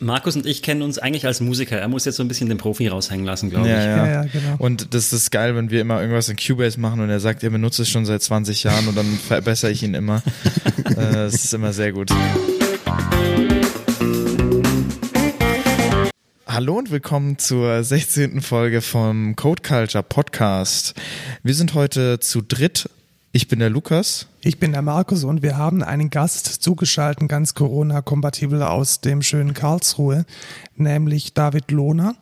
Markus und ich kennen uns eigentlich als Musiker. Er muss jetzt so ein bisschen den Profi raushängen lassen, glaube Ja, ich. ja. Ja, ja, genau. Und das ist geil, wenn wir immer irgendwas in Cubase machen und er sagt, er benutzt es schon seit 20 Jahren und dann verbessere ich ihn immer. äh, das ist immer sehr gut. Hallo und willkommen zur 16. Folge vom Code Culture Podcast. Wir sind heute zu dritt. Ich bin der Lukas. Ich bin der Markus und wir haben einen Gast zugeschaltet, ganz Corona-kompatibel aus dem schönen Karlsruhe, nämlich David Lohner,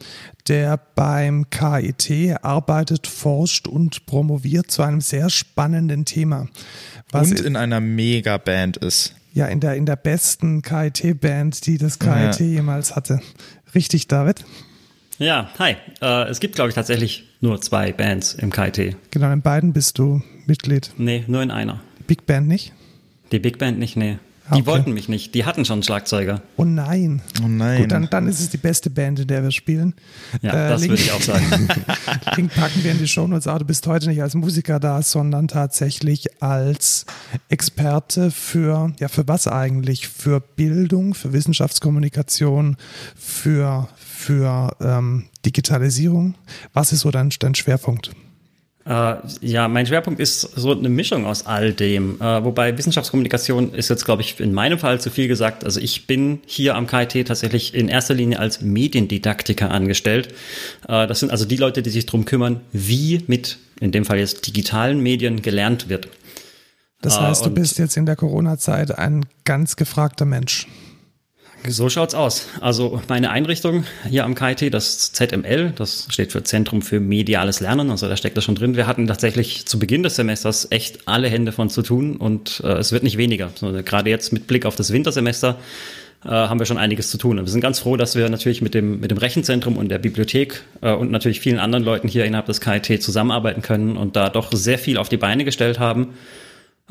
der beim KIT arbeitet, forscht und promoviert zu einem sehr spannenden Thema. Was und in einer Mega-Band ist. ja in der, in der besten KIT-Band, die das KIT Ja. jemals hatte. Richtig, David? Ja, hi. Äh, es gibt, glaube ich, tatsächlich nur zwei Bands im KIT. Genau, in beiden bist du Mitglied. Nee, nur in einer. Big Band nicht? Die Big Band nicht, nee. Ah, Die okay. wollten mich nicht. Die hatten schon einen Schlagzeuger. Oh nein. Oh nein. Gut, dann, dann ist es die beste Band, in der wir spielen. Ja, Äh, das Link- würde ich auch sagen. Link packen wir in die Shownotes. Aber du bist heute nicht als Musiker da, sondern tatsächlich als Experte für, ja, für was eigentlich? Für Bildung, für Wissenschaftskommunikation, für, für ähm, Digitalisierung. Was ist so dein, dein Schwerpunkt? Äh, ja, mein Schwerpunkt ist so eine Mischung aus all dem. Äh, wobei Wissenschaftskommunikation ist jetzt, glaube ich, in meinem Fall zu viel gesagt. Also ich bin hier am KIT tatsächlich in erster Linie als Mediendidaktiker angestellt. Äh, das sind also die Leute, die sich drum kümmern, wie mit, in dem Fall jetzt digitalen Medien gelernt wird. Das Ah, heißt, du bist jetzt in der Corona-Zeit ein ganz gefragter Mensch. So schaut's aus. Also meine Einrichtung hier am KIT, das ZML, das steht für Zentrum für mediales Lernen, also da steckt das schon drin. Wir hatten tatsächlich zu Beginn des Semesters echt alle Hände von zu tun und äh, es wird nicht weniger. So, gerade jetzt mit Blick auf das Wintersemester äh, haben wir schon einiges zu tun. Und wir sind ganz froh, dass wir natürlich mit dem, mit dem Rechenzentrum und der Bibliothek äh, und natürlich vielen anderen Leuten hier innerhalb des KIT zusammenarbeiten können und da doch sehr viel auf die Beine gestellt haben.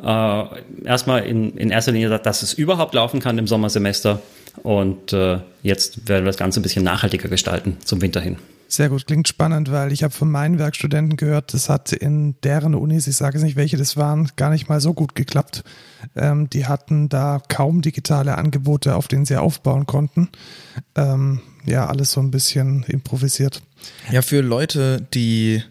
Äh, erstmal in, in erster Linie, dass es überhaupt laufen kann im Sommersemester. Und äh, jetzt werden wir das Ganze ein bisschen nachhaltiger gestalten zum Winter hin. Sehr gut, klingt spannend, weil ich habe von meinen Werkstudenten gehört, das hat in deren Unis, ich sage jetzt nicht, welche das waren, gar nicht mal so gut geklappt. Ähm, die hatten da kaum digitale Angebote, auf denen sie aufbauen konnten. Ähm, ja, alles so ein bisschen improvisiert. Ja, für Leute, die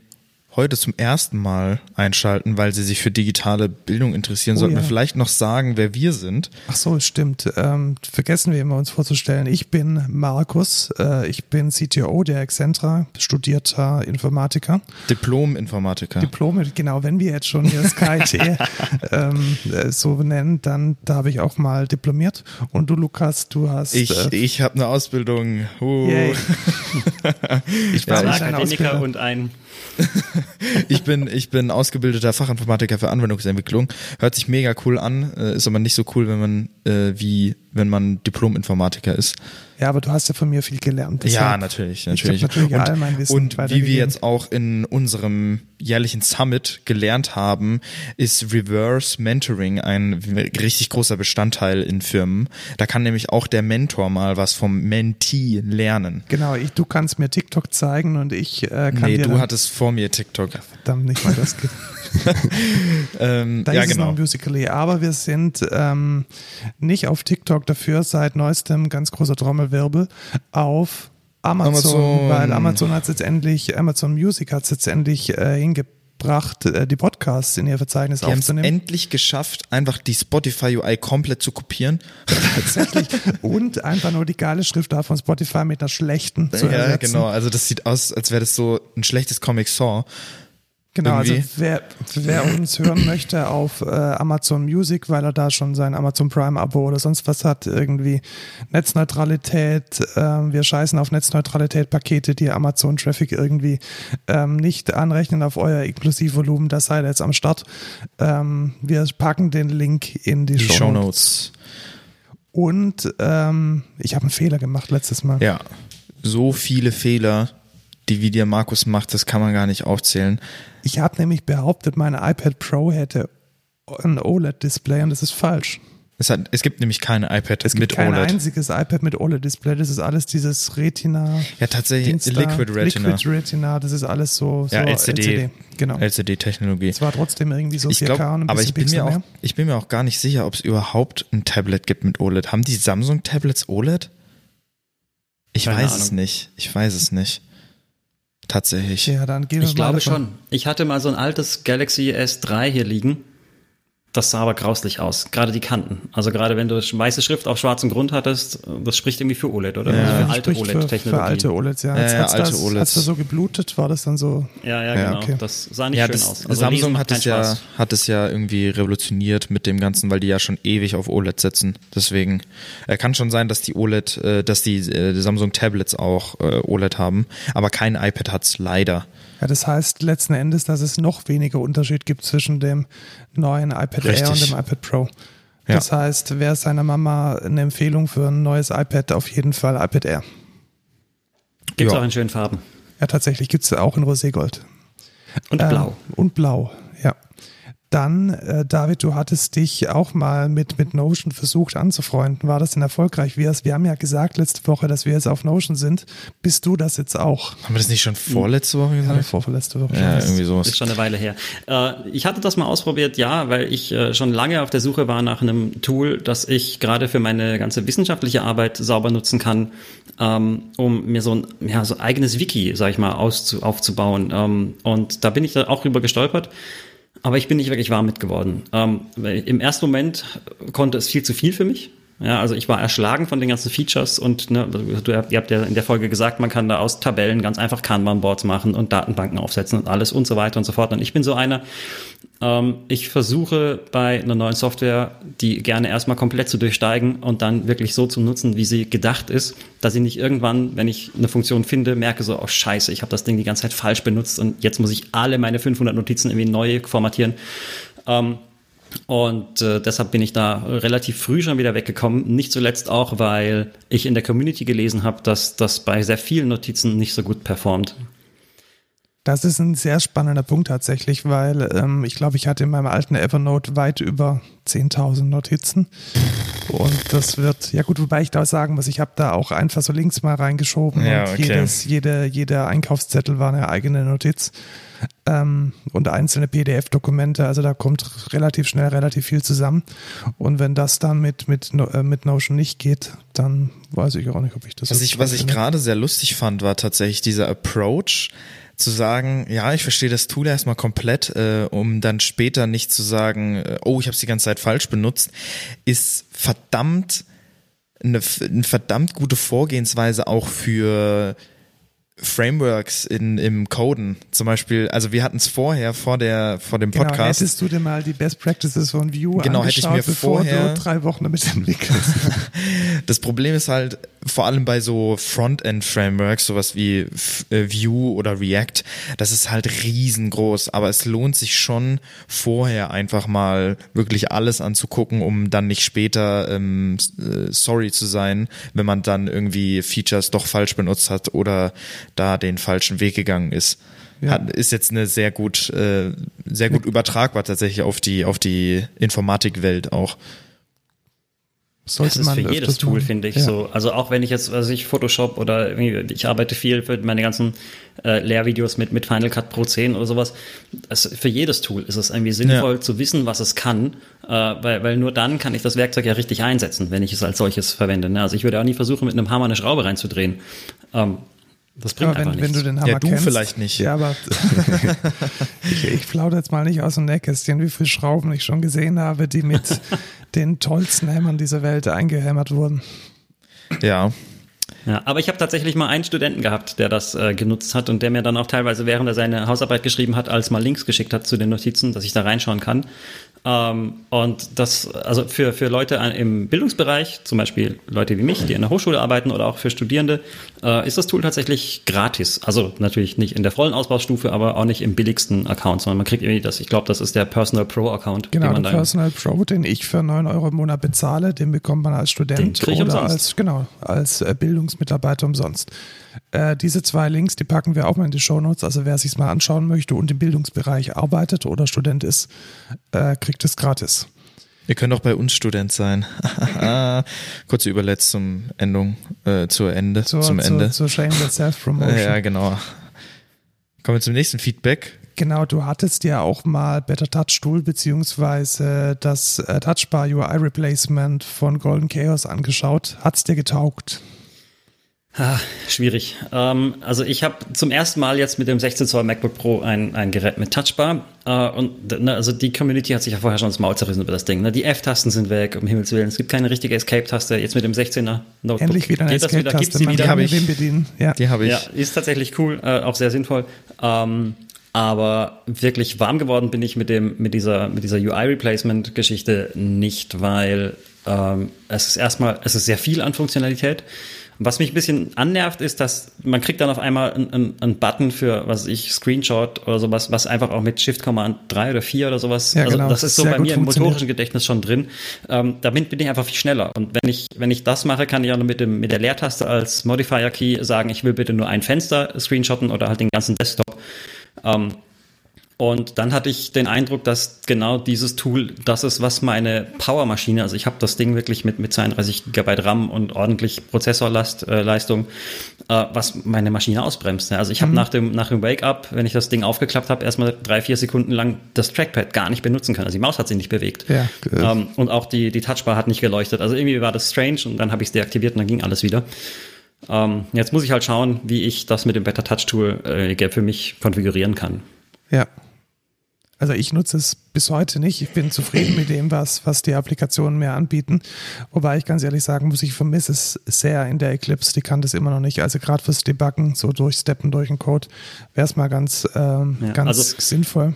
heute zum ersten Mal einschalten, weil sie sich für digitale Bildung interessieren, Oh sollten ja. wir vielleicht noch sagen, wer wir sind. Ach so, stimmt. Ähm, vergessen wir immer uns vorzustellen. Ich bin Markus, äh, ich bin CTO der Excentra, studierter Informatiker. Diplom-Informatiker. Diplome, genau, wenn wir jetzt schon hier das KIT ähm, äh, so nennen, dann da habe ich auch mal diplomiert. Und du, Lukas, du hast. ich äh, ich habe eine Ausbildung. Uh. ich war Ja, ein Akademiker und ein Ich bin, ich bin ausgebildeter Fachinformatiker für Anwendungsentwicklung. Hört sich mega cool an, äh, ist aber nicht so cool, wenn man äh, wie wenn man Diplom-Informatiker ist. Ja, aber du hast ja von mir viel gelernt. Ja, deshalb- natürlich, Ich hab natürlich. natürlich und all mein Wissen und wie wir jetzt auch in unserem jährlichen Summit gelernt haben, ist Reverse Mentoring ein richtig großer Bestandteil in Firmen. Da kann nämlich auch der Mentor mal was vom Mentee lernen. Genau, ich, du kannst mir TikTok zeigen und ich äh, kann Nee, dir du dann, hattest vor mir TikTok. verdammt nicht mal das geht. Ähm, Da ja, ist es noch genau. Musical.ly. Aber wir sind ähm, nicht auf TikTok dafür, seit neuestem ganz großer Trommelwirbel, auf Amazon, Amazon. weil Amazon hat jetzt endlich, Amazon Music hat es jetzt endlich äh, hingebracht, äh, die Podcasts in ihr Verzeichnis Die haben es aufzunehmen. endlich geschafft, einfach die Spotify UI komplett zu kopieren. Tatsächlich. Und einfach nur die geile Schrift da von Spotify mit einer schlechten zu ja, ersetzen. genau. Also das sieht aus, als wäre das so ein schlechtes Comic Genau, also Irgendwie. wer, wer uns hören möchte auf äh, Amazon Music, weil er da schon sein Amazon Prime Abo oder sonst was hat, irgendwie Netzneutralität, ähm, wir scheißen auf Netzneutralität Pakete, die Amazon Traffic irgendwie ähm, nicht anrechnen auf euer Inklusivvolumen, da seid ihr jetzt am Start. Ähm, wir packen den Link in die, Die Show Shownotes. Und ähm, ich habe einen Fehler gemacht letztes Mal. Ja, so viele Fehler, die wie der Markus macht, das kann man gar nicht aufzählen. Ich habe nämlich behauptet, meine iPad Pro hätte ein OLED-Display und das ist falsch. Es, hat, es gibt nämlich keine iPad Es gibt mit kein OLED. einziges iPad mit OLED-Display. Das ist alles dieses Retina. Ja, tatsächlich. Liquid Retina. Liquid Retina, das ist alles so, so ja, LCD. Genau. LCD-Technologie. Es war trotzdem irgendwie so Ich 4K glaube, und ein aber bisschen ich bin, mir auch, mehr. ich bin mir auch gar nicht sicher, ob es überhaupt ein Tablet gibt mit OLED. Haben die Samsung-Tablets OLED? Ich Keine weiß Ahnung. es nicht. Ich weiß es nicht. Tatsächlich. Ja, dann gehen wir Ich mal glaube davon- schon. Ich hatte mal so ein altes Galaxy S3 hier liegen. Das sah aber grauslich aus. Gerade die Kanten. Also gerade wenn du weiße Schrift auf schwarzem Grund hattest, das spricht irgendwie für OLED, oder? Ja. Also für alte spricht für, für OLED-Technologie. alte OLEDs, ja. Ja, Jetzt ja, hat's alte das, OLEDs. Hat's das so geblutet, war das dann so. Ja, ja, Ja, genau. okay. Das sah nicht Ja, schön das, aus. Also Samsung hat es, ja, hat es ja irgendwie revolutioniert mit dem Ganzen, weil die ja schon ewig auf OLED setzen. Deswegen äh, kann schon sein, dass die OLED, äh, dass die, äh, die Samsung Tablets auch äh, OLED haben, aber kein iPad hat's leider. Ja, das heißt letzten Endes, dass es noch weniger Unterschied gibt zwischen dem neuen iPad Air Richtig. und dem iPad Pro. Ja. Das heißt, wer seiner Mama eine Empfehlung für ein neues iPad, auf jeden Fall iPad Air. Gibt's Ja. auch in schönen Farben. Ja, tatsächlich gibt's auch in Roségold. Und Ähm, blau. Und blau, ja. Dann, äh, David, du hattest dich auch mal mit, mit Notion versucht anzufreunden. War das denn erfolgreich? Wir, wir haben ja gesagt letzte Woche, dass wir jetzt auf Notion sind. Bist du das jetzt auch? Haben wir das nicht schon vorletzte Woche Ja, gesagt? vorverletzte Woche. Ja, irgendwie Ist sowas. schon eine Weile her. Äh, ich hatte das mal ausprobiert, ja, weil ich äh, schon lange auf der Suche war nach einem Tool, das ich gerade für meine ganze wissenschaftliche Arbeit sauber nutzen kann, ähm, um mir so ein ja, so eigenes Wiki, sag ich mal, auszu aufzubauen. Ähm, und da bin ich da auch drüber gestolpert. Aber ich bin nicht wirklich warm mit geworden. Ähm, Im ersten Moment konnte es viel zu viel für mich. Ja, also ich war erschlagen von den ganzen Features und ne, du, ihr habt ja in der Folge gesagt, man kann da aus Tabellen ganz einfach Kanban-Boards machen und Datenbanken aufsetzen und alles und so weiter und so fort. Und ich bin so einer, ich versuche bei einer neuen Software, die gerne erstmal komplett zu durchsteigen und dann wirklich so zu nutzen, wie sie gedacht ist, dass ich nicht irgendwann, wenn ich eine Funktion finde, merke so, oh scheiße, ich habe das Ding die ganze Zeit falsch benutzt und jetzt muss ich alle meine 500 Notizen irgendwie neu formatieren. Ähm, und äh, deshalb bin ich da relativ früh schon wieder weggekommen. Nicht zuletzt auch, weil ich in der Community gelesen habe, dass das bei sehr vielen Notizen nicht so gut performt. Das ist ein sehr spannender Punkt tatsächlich, weil ähm, ich glaube, ich hatte in meinem alten Evernote weit über 10.000 Notizen. Und das wird, ja gut, wobei ich da sagen muss, ich habe da auch einfach so Links mal reingeschoben Ja, und okay. jedes, jede, jeder Einkaufszettel war eine eigene Notiz ähm, und einzelne PDF-Dokumente. Also da kommt relativ schnell relativ viel zusammen. Und wenn das dann mit, mit, äh, mit Notion nicht geht, dann weiß ich auch nicht, ob ich das Was ich, was ich gerade sehr lustig fand, war tatsächlich dieser Approach, zu sagen, ja, ich verstehe das Tool erstmal komplett, äh, um dann später nicht zu sagen, äh, oh, ich habe es die ganze Zeit falsch benutzt, ist verdammt eine, eine verdammt gute Vorgehensweise auch für Frameworks in, im Coden. Zum Beispiel, also wir hatten es vorher, vor der, vor dem Genau, Podcast. hättest du dir mal die Best Practices von Vue Genau, hätte ich angeschaut, mir bevor vorher- du drei Wochen damit entwickelst. Das Problem ist halt, vor allem bei so Frontend-Frameworks, sowas wie äh, Vue oder React, das ist halt riesengroß, aber es lohnt sich schon vorher einfach mal wirklich alles anzugucken, um dann nicht später ähm, äh, sorry zu sein, wenn man dann irgendwie Features doch falsch benutzt hat oder da den falschen Weg gegangen ist. Ja. Hat, ist jetzt eine sehr gut, äh, sehr gut übertragbar tatsächlich auf die, auf die Informatikwelt auch. Sollte Das ist für jedes Tool, finde ich Ja. so. Also auch wenn ich jetzt, also ich Photoshop oder ich arbeite viel für meine ganzen äh, Lehrvideos mit, mit Final Cut Pro 10 oder sowas. Das, für jedes Tool ist es irgendwie sinnvoll zu wissen, was es kann, äh, weil, weil nur dann kann ich das Werkzeug ja richtig einsetzen, wenn ich es als solches verwende. Ne? Also ich würde auch nie versuchen, mit einem Hammer eine Schraube reinzudrehen. Ähm, das bringt Aber einfach wenn, wenn nichts. du den Hammer Ja, du kennst, vielleicht nicht. Ja, aber ich, ich plaudere jetzt mal nicht aus dem Nähkästchen, wie viele Schrauben ich schon gesehen habe, die mit den tollsten Hämmern dieser Welt eingehämmert wurden. Ja. Ja, aber ich habe tatsächlich mal einen Studenten gehabt, der das äh, genutzt hat und der mir dann auch teilweise, während er seine Hausarbeit geschrieben hat, als mal Links geschickt hat zu den Notizen, dass ich da reinschauen kann. Ähm, und das, also für, für Leute im Bildungsbereich, zum Beispiel Leute wie mich, die in der Hochschule arbeiten oder auch für Studierende, äh, ist das Tool tatsächlich gratis. Also natürlich nicht in der vollen Ausbaustufe, aber auch nicht im billigsten Account, sondern man kriegt irgendwie das, ich glaube, das ist der Personal Pro Account. Genau, den man der Personal Pro, den ich für 9 Euro im Monat bezahle, den bekommt man als Den Student oder umsonst. als, genau, als äh, Bildungsmitarbeiter umsonst. Äh, diese zwei Links, die packen wir auch mal in die Shownotes. Also wer sich mal anschauen möchte und im Bildungsbereich arbeitet oder Student ist, äh, kriegt es gratis. Ihr könnt auch bei uns Student sein. Kurze Überletzt zum Endung, äh, zur Ende, Zur, zum zur, Ende. zur Shameless Self-Promotion. ja, genau. Kommen wir zum nächsten Feedback. Genau, du hattest ja auch mal Better Touch Tool beziehungsweise das äh, Touchbar UI Replacement von Golden Chaos angeschaut. Hat's dir getaugt? Ah, schwierig. Ähm, also ich habe zum ersten Mal jetzt mit dem 16 Zoll MacBook Pro ein, ein Gerät mit Touchbar. Äh, und ne, also die Community hat sich ja vorher schon das Maul zerrissen über das Ding. Ne? Die F-Tasten sind weg, um Himmels Willen. Es gibt keine richtige Escape-Taste. Jetzt mit dem 16er Notebook. Endlich wieder eine Escape-Taste. Die habe ich. Bedienen. Ja. Die habe ich. Ja, ist tatsächlich cool, äh, auch sehr sinnvoll. Ähm, aber wirklich warm geworden bin ich mit dem mit dieser mit dieser UI Replacement Geschichte nicht, weil ähm, es ist erstmal es ist sehr viel an Funktionalität was mich ein bisschen annervt, ist, dass man kriegt dann auf einmal einen, einen Button für, was ich, Screenshot oder sowas, was einfach auch mit Shift Command 3 oder 4 oder sowas. Ja, also genau. das ist so bei mir im motorischen Gedächtnis schon drin. Ähm, damit bin ich einfach viel schneller. Und wenn ich, wenn ich das mache, kann ich auch nur mit, dem, mit der Leertaste als Modifier-Key sagen, ich will bitte nur ein Fenster screenshotten oder halt den ganzen Desktop. Ähm, und dann hatte ich den Eindruck, dass genau dieses Tool das ist, was meine Powermaschine, also ich habe das Ding wirklich mit, mit 32 GB RAM und ordentlich Prozessorleistung, äh, äh, was meine Maschine ausbremst. Also ich habe mhm. nach dem, nach dem Wake-up, wenn ich das Ding aufgeklappt habe, erstmal drei, vier Sekunden lang das Trackpad gar nicht benutzen können. Also die Maus hat sich nicht bewegt. Ja, ähm, und auch die, die Touchbar hat nicht geleuchtet. Also irgendwie war das strange und dann habe ich es deaktiviert und dann ging alles wieder. Ähm, jetzt muss ich halt schauen, wie ich das mit dem Better Touch Tool äh, für mich konfigurieren kann. Ja, also ich nutze es bis heute nicht. Ich bin zufrieden mit dem, was, was die Applikationen mir anbieten. Wobei ich ganz ehrlich sagen muss, ich vermisse es sehr in der Eclipse. Die kann das immer noch nicht. Also gerade fürs Debuggen, so durchsteppen durch den Code, wäre es mal ganz, ähm, ja, ganz also sinnvoll.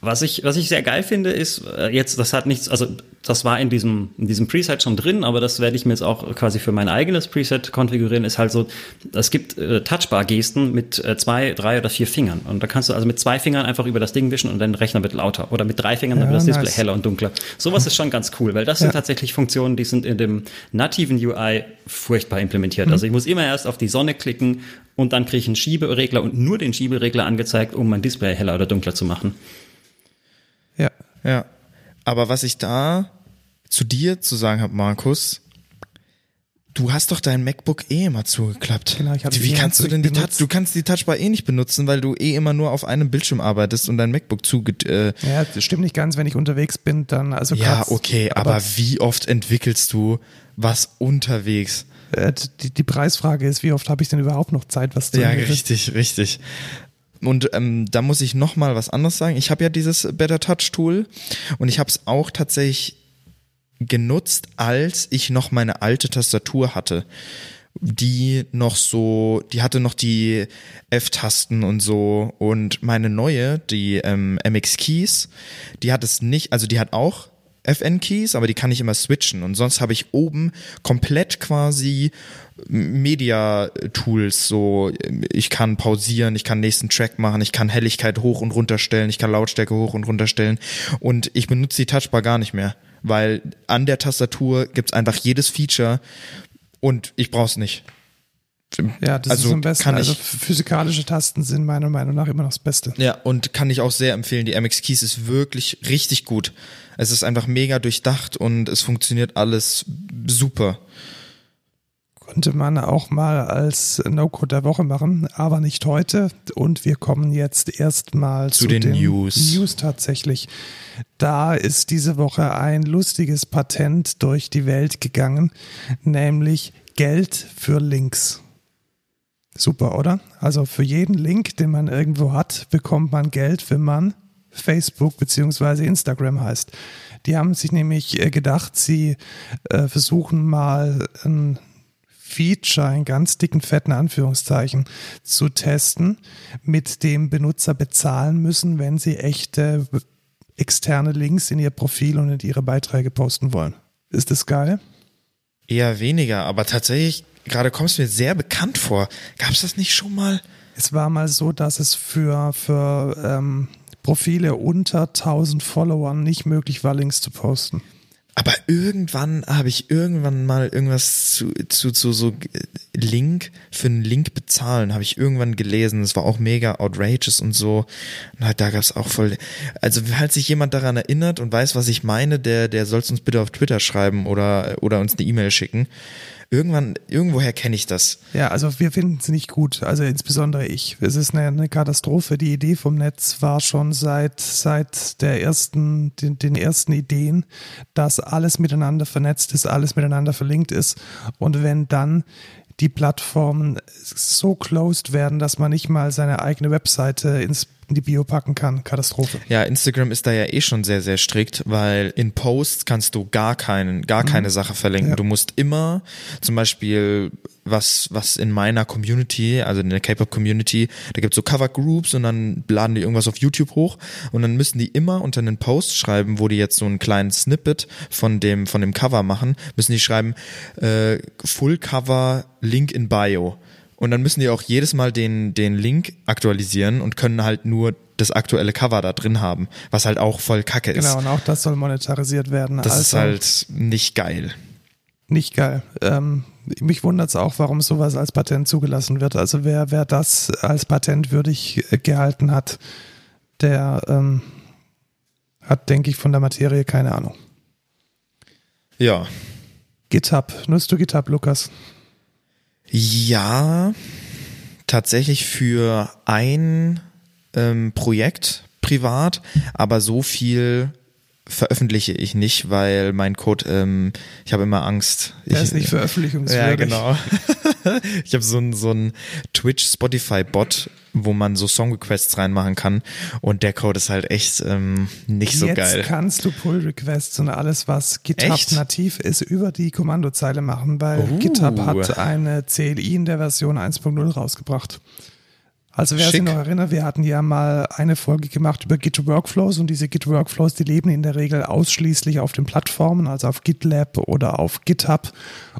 Was ich, was ich sehr geil finde, ist, äh, jetzt, das hat nichts, also das war in diesem, in diesem Preset schon drin, aber das werde ich mir jetzt auch quasi für mein eigenes Preset konfigurieren, ist halt so, es gibt äh, Touchbar-Gesten mit äh, zwei, drei oder vier Fingern. Und da kannst du also mit zwei Fingern einfach über das Ding wischen und dein Rechner wird lauter. Oder mit drei Fingern, ja, dann wird das nice. Display heller und dunkler. Sowas ist schon ganz cool, weil das ja. sind tatsächlich Funktionen, die sind in dem nativen UI furchtbar implementiert. Mhm. Also ich muss immer erst auf die Sonne klicken und dann kriege ich einen Schieberegler und nur den Schieberegler angezeigt, um mein Display heller oder dunkler zu machen. Ja. Ja. Aber was ich da zu dir zu sagen habe, Markus, du hast doch dein MacBook eh immer zugeklappt. Genau, ich Wie kannst du denn die Touch, du kannst die Touchbar eh nicht benutzen, weil du eh immer nur auf einem Bildschirm arbeitest und dein MacBook zuge äh Ja, das stimmt nicht ganz, wenn ich unterwegs bin, dann also Ja, okay, aber, aber wie oft entwickelst du was unterwegs? Äh, die, die Preisfrage ist, wie oft habe ich denn überhaupt noch Zeit, was zu Ja, richtig, richtig. Und ähm, da muss ich noch mal was anderes sagen. Ich habe ja dieses Better Touch Tool und ich habe es auch tatsächlich genutzt, als ich noch meine alte Tastatur hatte die noch so, die hatte noch die F-Tasten und so und meine neue, die ähm, MX Keys, die hat es nicht, also die hat auch FN-Keys, aber die kann ich immer switchen. Und sonst habe ich oben komplett quasi Media-Tools. So, ich kann pausieren, ich kann nächsten Track machen, ich kann Helligkeit hoch und runter stellen, ich kann Lautstärke hoch und runter stellen. Und ich benutze die Touchbar gar nicht mehr, weil an der Tastatur gibt's einfach jedes Feature und ich brauche es nicht. Ja, das also ist am besten. Also physikalische Tasten sind meiner Meinung nach immer noch das Beste. Ja, und kann ich auch sehr empfehlen. Die MX Keys ist wirklich richtig gut. Es ist einfach mega durchdacht und es funktioniert alles super. Konnte man auch mal als No-Code der Woche machen, aber nicht heute. Und wir kommen jetzt erstmal zu, zu den, den News. News tatsächlich. Da ist diese Woche ein lustiges Patent durch die Welt gegangen, nämlich Geld für Links. Super, oder? Also für jeden Link, den man irgendwo hat, bekommt man Geld, wenn man Facebook beziehungsweise Instagram heißt. Die haben sich nämlich äh, gedacht, sie äh, versuchen mal ein Feature, einen ganz dicken, fetten Anführungszeichen, zu testen, mit dem Benutzer bezahlen müssen, wenn sie echte externe Links in ihr Profil und in ihre Beiträge posten wollen. Ist das geil? Eher weniger, aber tatsächlich, gerade kommst du mir sehr bekannt vor. Gab es das nicht schon mal? Es war mal so, dass es für, für ähm, Profile unter 1000 Followern nicht möglich war, Links zu posten. Aber irgendwann habe ich irgendwann mal irgendwas zu, zu, zu so Link, für einen Link bezahlen, habe ich irgendwann gelesen. Das war auch mega outrageous und so. Und halt, da gab es auch voll. Also, falls sich jemand daran erinnert und weiß, was ich meine, der, der soll uns bitte auf Twitter schreiben oder, oder uns eine E-Mail schicken irgendwann, irgendwoher kenne ich das. Ja, also wir finden es nicht gut, also insbesondere ich. Es ist eine, eine, Katastrophe. Die Idee vom Netz war schon seit, seit der ersten, den, den ersten Ideen, dass alles miteinander vernetzt ist, alles miteinander verlinkt ist. Und wenn dann die Plattformen so closed werden, dass man nicht mal seine eigene Webseite ins in die Bio packen kann. Katastrophe. Ja, Instagram ist da ja eh schon sehr, sehr strikt, weil in Posts kannst du gar keinen, gar mhm. keine Sache verlinken. Ja. Du musst immer zum Beispiel was, was in meiner Community, also in der K-Pop-Community, da gibt's so Cover-Groups und dann laden die irgendwas auf YouTube hoch und dann müssen die immer unter einen Post schreiben, wo die jetzt so einen kleinen Snippet von dem, von dem Cover machen, müssen die schreiben, äh, Full Cover Link in Bio. Und dann müssen die auch jedes Mal den, den Link aktualisieren und können halt nur das aktuelle Cover da drin haben, was halt auch voll kacke ist. Genau, und auch das soll monetarisiert werden. Das also ist halt nicht geil. Nicht geil. Ähm, mich wundert es auch, warum sowas als Patent zugelassen wird. Also wer, wer das als patentwürdig gehalten hat, der ähm, hat, denke ich, von der Materie keine Ahnung. Ja. GitHub. Nutzt du GitHub, Lukas? Ja, tatsächlich für ein ähm, Projekt privat, aber so viel veröffentliche ich nicht, weil mein Code, ähm, ich habe immer Angst. Ich, ist nicht veröffentlichungswürdig. Ja, genau. ich habe so ein so ein Twitch Spotify Bot, wo man so Song Requests reinmachen kann und der Code ist halt echt ähm, nicht so Jetzt geil. Jetzt kannst du Pull Requests und alles, was GitHub nativ ist, über die Kommandozeile machen, weil uh. GitHub hat eine CLI in der Version 1.0 rausgebracht. Also wer Schick. sich noch erinnert, wir hatten ja mal eine Folge gemacht über Git Workflows und diese Git Workflows, die leben in der Regel ausschließlich auf den Plattformen, also auf GitLab oder auf GitHub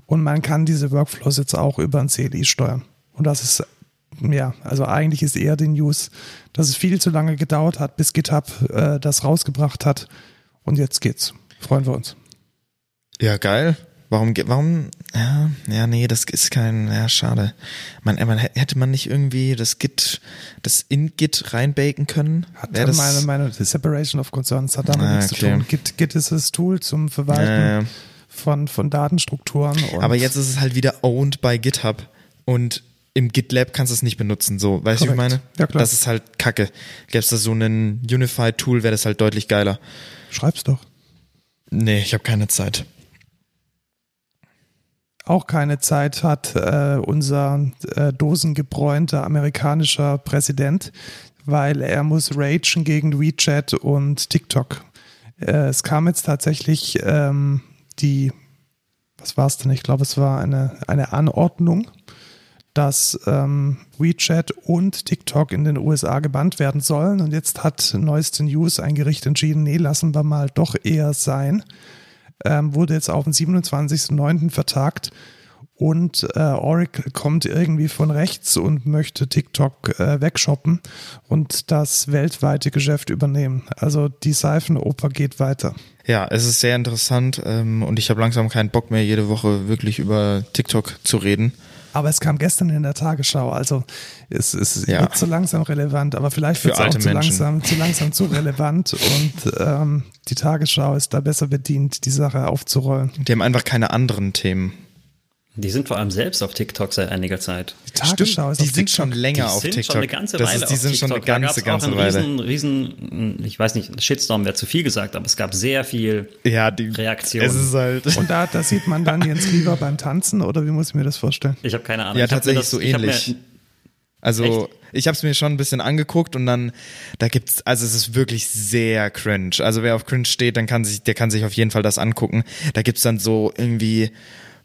und man kann diese Workflows jetzt auch über ein CLI steuern. Und das ist ja, also eigentlich ist eher die News, dass es viel zu lange gedauert hat, bis GitHub äh, das rausgebracht hat. Und jetzt geht's. Freuen wir uns. Ja, geil. Warum, warum, ja, ja, nee, das ist kein, ja, schade. Man, man hätte man nicht irgendwie das Git, das in Git reinbaken können? Hat das meine, meine Separation of Concerns hat damit ah, nichts okay. zu tun. Git, Git ist das Tool zum Verwalten ja, ja. von, von Datenstrukturen. Aber jetzt ist es halt wieder owned by GitHub und im GitLab kannst du es nicht benutzen, so, weißt du, wie ich meine? Ja, klar. Das ist halt kacke. Gäbe es da so einen Unified Tool, wäre das halt deutlich geiler. Schreib's doch. Nee, ich habe keine Zeit auch keine Zeit hat äh, unser äh, dosengebräunter amerikanischer Präsident, weil er muss ragen gegen WeChat und TikTok. Äh, es kam jetzt tatsächlich ähm, die, was war es denn? Ich glaube, es war eine, eine Anordnung, dass ähm, WeChat und TikTok in den USA gebannt werden sollen. Und jetzt hat neueste News ein Gericht entschieden, nee, lassen wir mal doch eher sein ähm, wurde jetzt auf den 27.09. vertagt. Und äh, Oracle kommt irgendwie von rechts und möchte TikTok äh, wegshoppen und das weltweite Geschäft übernehmen. Also die Seifenoper geht weiter. Ja, es ist sehr interessant ähm, und ich habe langsam keinen Bock mehr, jede Woche wirklich über TikTok zu reden. Aber es kam gestern in der Tagesschau, also es ist ja. nicht so langsam relevant, aber vielleicht wird es auch zu langsam, zu langsam zu relevant und ähm, die Tagesschau ist da besser bedient, die Sache aufzurollen. Die haben einfach keine anderen Themen. Die sind vor allem selbst auf TikTok seit einiger Zeit. Die Tagesschau ist die sind schon länger die auf sind TikTok. Schon eine ganze Weile ist, die sind TikTok. schon eine ganze, ganze Weile. Riesen, riesen, ich weiß nicht, Shitstorm wäre zu viel gesagt, aber es gab sehr viel ja, die, Reaktion. Es ist halt Und da, da sieht man dann Jens Riewer beim Tanzen oder wie muss ich mir das vorstellen? Ich habe keine Ahnung. Ja, tatsächlich das, so ähnlich. Also Echt? ich habe es mir schon ein bisschen angeguckt und dann da gibt's also es ist wirklich sehr cringe. Also wer auf cringe steht, dann kann sich der kann sich auf jeden Fall das angucken. Da gibt's dann so irgendwie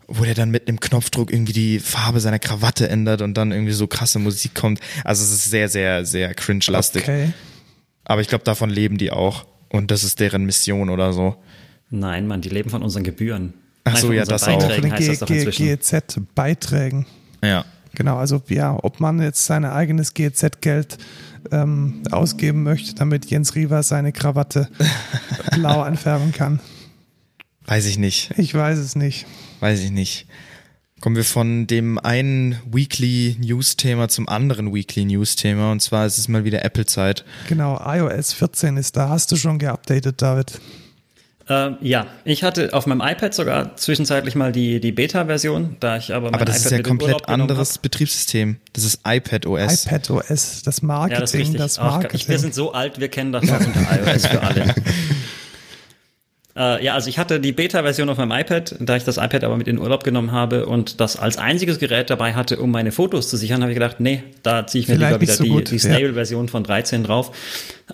wo der dann mit einem Knopfdruck irgendwie die Farbe seiner Krawatte ändert und dann irgendwie so krasse Musik kommt. Also es ist sehr, sehr, sehr cringe-lastig. Okay. Aber ich glaube, davon leben die auch. Und das ist deren Mission oder so. Nein, Mann, die leben von unseren Gebühren. Ach so, ja, das Beiträgen auch. Von den GEZ-Beiträgen. Ja. Genau, also ja, ob man jetzt sein eigenes GEZ-Geld ähm, ausgeben möchte, damit Jens Riewer seine Krawatte blau anfärben kann. Weiß ich nicht. Ich weiß es nicht weiß ich nicht. Kommen wir von dem einen Weekly News Thema zum anderen Weekly News Thema und zwar ist es mal wieder Apple Zeit. Genau, iOS 14 ist da. Hast du schon geupdatet, David? Ähm, ja, ich hatte auf meinem iPad sogar zwischenzeitlich mal die, die Beta-Version, da ich aber mein Aber das iPad ist ja komplett anderes Betriebssystem. Das ist iPad OS. iPad OS, das Marketing, ja, das, ist das Marketing. Ach, ich, wir sind so alt, wir kennen das noch unter iOS für alle. Äh, ja, also ich hatte die Beta-Version auf meinem iPad, da ich das iPad aber mit in Urlaub genommen habe und das als einziges Gerät dabei hatte, um meine Fotos zu sichern, habe ich gedacht, nee, da ziehe ich mir Vielleicht lieber wieder so die, gut, die. Stable-Version von 13 drauf.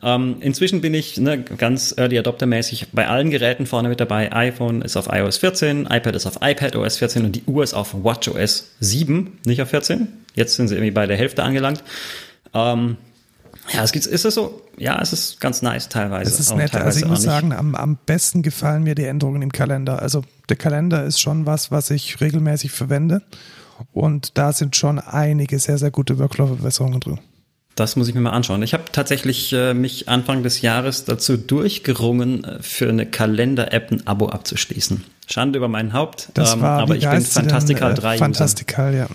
Ähm, inzwischen bin ich ne, ganz Early Adopter-mäßig bei allen Geräten vorne mit dabei. iPhone ist auf iOS 14, iPad ist auf iPad OS 14 und die Uhr ist auf WatchOS 7, nicht auf 14. Jetzt sind sie irgendwie bei der Hälfte angelangt. Ähm, ja, es gibt, ist es so, ja, es ist ganz nice teilweise. Das ist nett. Also ich muss sagen, am, am besten gefallen mir die Änderungen im Kalender. Also der Kalender ist schon was, was ich regelmäßig verwende. Und da sind schon einige sehr, sehr gute Workflow-Verbesserungen drin. Das muss ich mir mal anschauen. Ich habe tatsächlich äh, mich Anfang des Jahres dazu durchgerungen, äh, für eine Kalender-App ein Abo abzuschließen. Schande über mein Haupt, Das ähm, war, aber ich bin Äh, 3 User. Fantastical, ja.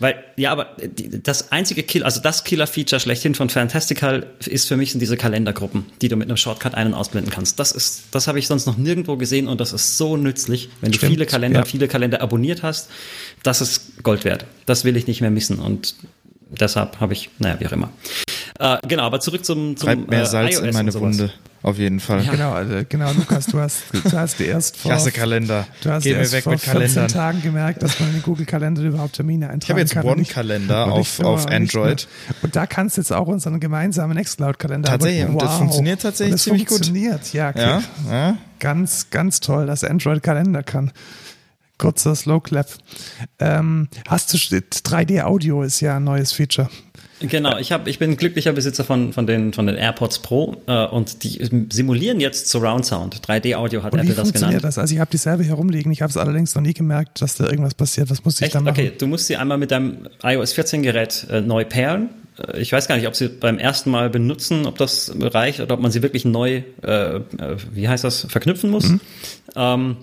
Weil, ja, aber die, das einzige Kill, also das Killer-Feature schlechthin von Fantastical ist für mich sind diese Kalendergruppen, die du mit einem Shortcut ein- und ausblenden kannst. Das ist, das habe ich sonst noch nirgendwo gesehen und das ist so nützlich, wenn du Stimmt, viele Kalender, ja. viele Kalender abonniert hast. Das ist Gold wert. Das will ich nicht mehr missen und deshalb habe ich, naja, wie auch immer. Äh, genau, aber zurück zum, zum Treibt mehr äh, Salz iOS in meine. Wunde. Auf jeden Fall. Ja. Genau, also, genau, Lukas, du hast, du hast erst Ich vor, hasse Kalender. du hast Geh mir erst weg vor mit 14 Kalendern. Tagen gemerkt, dass man in den Google-Kalender überhaupt Termine Ich eintragen habe jetzt kann. One-Kalender auf, auf Android. Und da kannst du jetzt auch unseren gemeinsamen Nextcloud-Kalender. Tatsächlich, aber und das funktioniert tatsächlich das ziemlich gut. funktioniert, ja. Okay. Ja, ja. Ganz, ganz toll, dass Android Kalender kann. Kurzer Slow Clap. Ähm, hast du 3D Audio ist ja ein neues Feature. Genau, ich, hab, ich bin glücklicher Besitzer von, von, den, von den AirPods Pro äh, und die simulieren jetzt Surround Sound. 3D-Audio hat Und Apple das funktioniert genannt. das? Also ich habe dieselbe herumliegen. Ich habe es allerdings noch nie gemerkt, dass da irgendwas passiert. Was muss ich Echt? da machen? Okay, du musst sie einmal mit deinem iOS 14 Gerät äh, neu pairen. Äh, Ich weiß gar nicht, ob sie beim ersten Mal benutzen, ob das reicht oder ob man sie wirklich neu, äh, äh, wie heißt das, verknüpfen muss. Mhm. Ähm,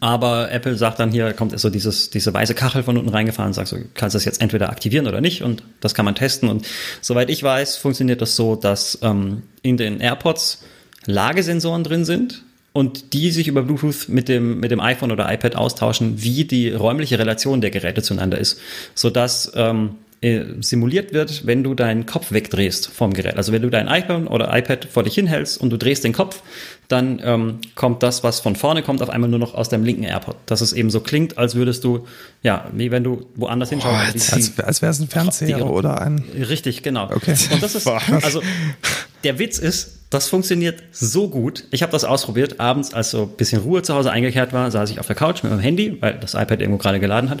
aber Apple sagt dann hier, kommt so dieses, diese weiße Kachel von unten reingefahren und sagt so, kannst du das jetzt entweder aktivieren oder nicht und das kann man testen. Und soweit ich weiß, funktioniert das so, dass ähm, in den AirPods Lagesensoren drin sind und die sich über Bluetooth mit dem, mit dem iPhone oder iPad austauschen, wie die räumliche Relation der Geräte zueinander ist, sodass ähm, äh, simuliert wird, wenn du deinen Kopf wegdrehst vom Gerät. Also wenn du dein iPhone oder iPad vor dich hinhältst und du drehst den Kopf, dann ähm, kommt das, was von vorne kommt, auf einmal nur noch aus deinem linken AirPod. Dass es eben so klingt, als würdest du, ja, wie wenn du woanders hinschaust. Die- die- Als, als wäre es ein Fernseher Die- oder ein. Richtig, genau. Okay. Und das ist, also der Witz ist, das funktioniert so gut. Ich habe das ausprobiert, abends, als so ein bisschen Ruhe zu Hause eingekehrt war, saß ich auf der Couch mit meinem Handy, weil das iPad irgendwo gerade geladen hat.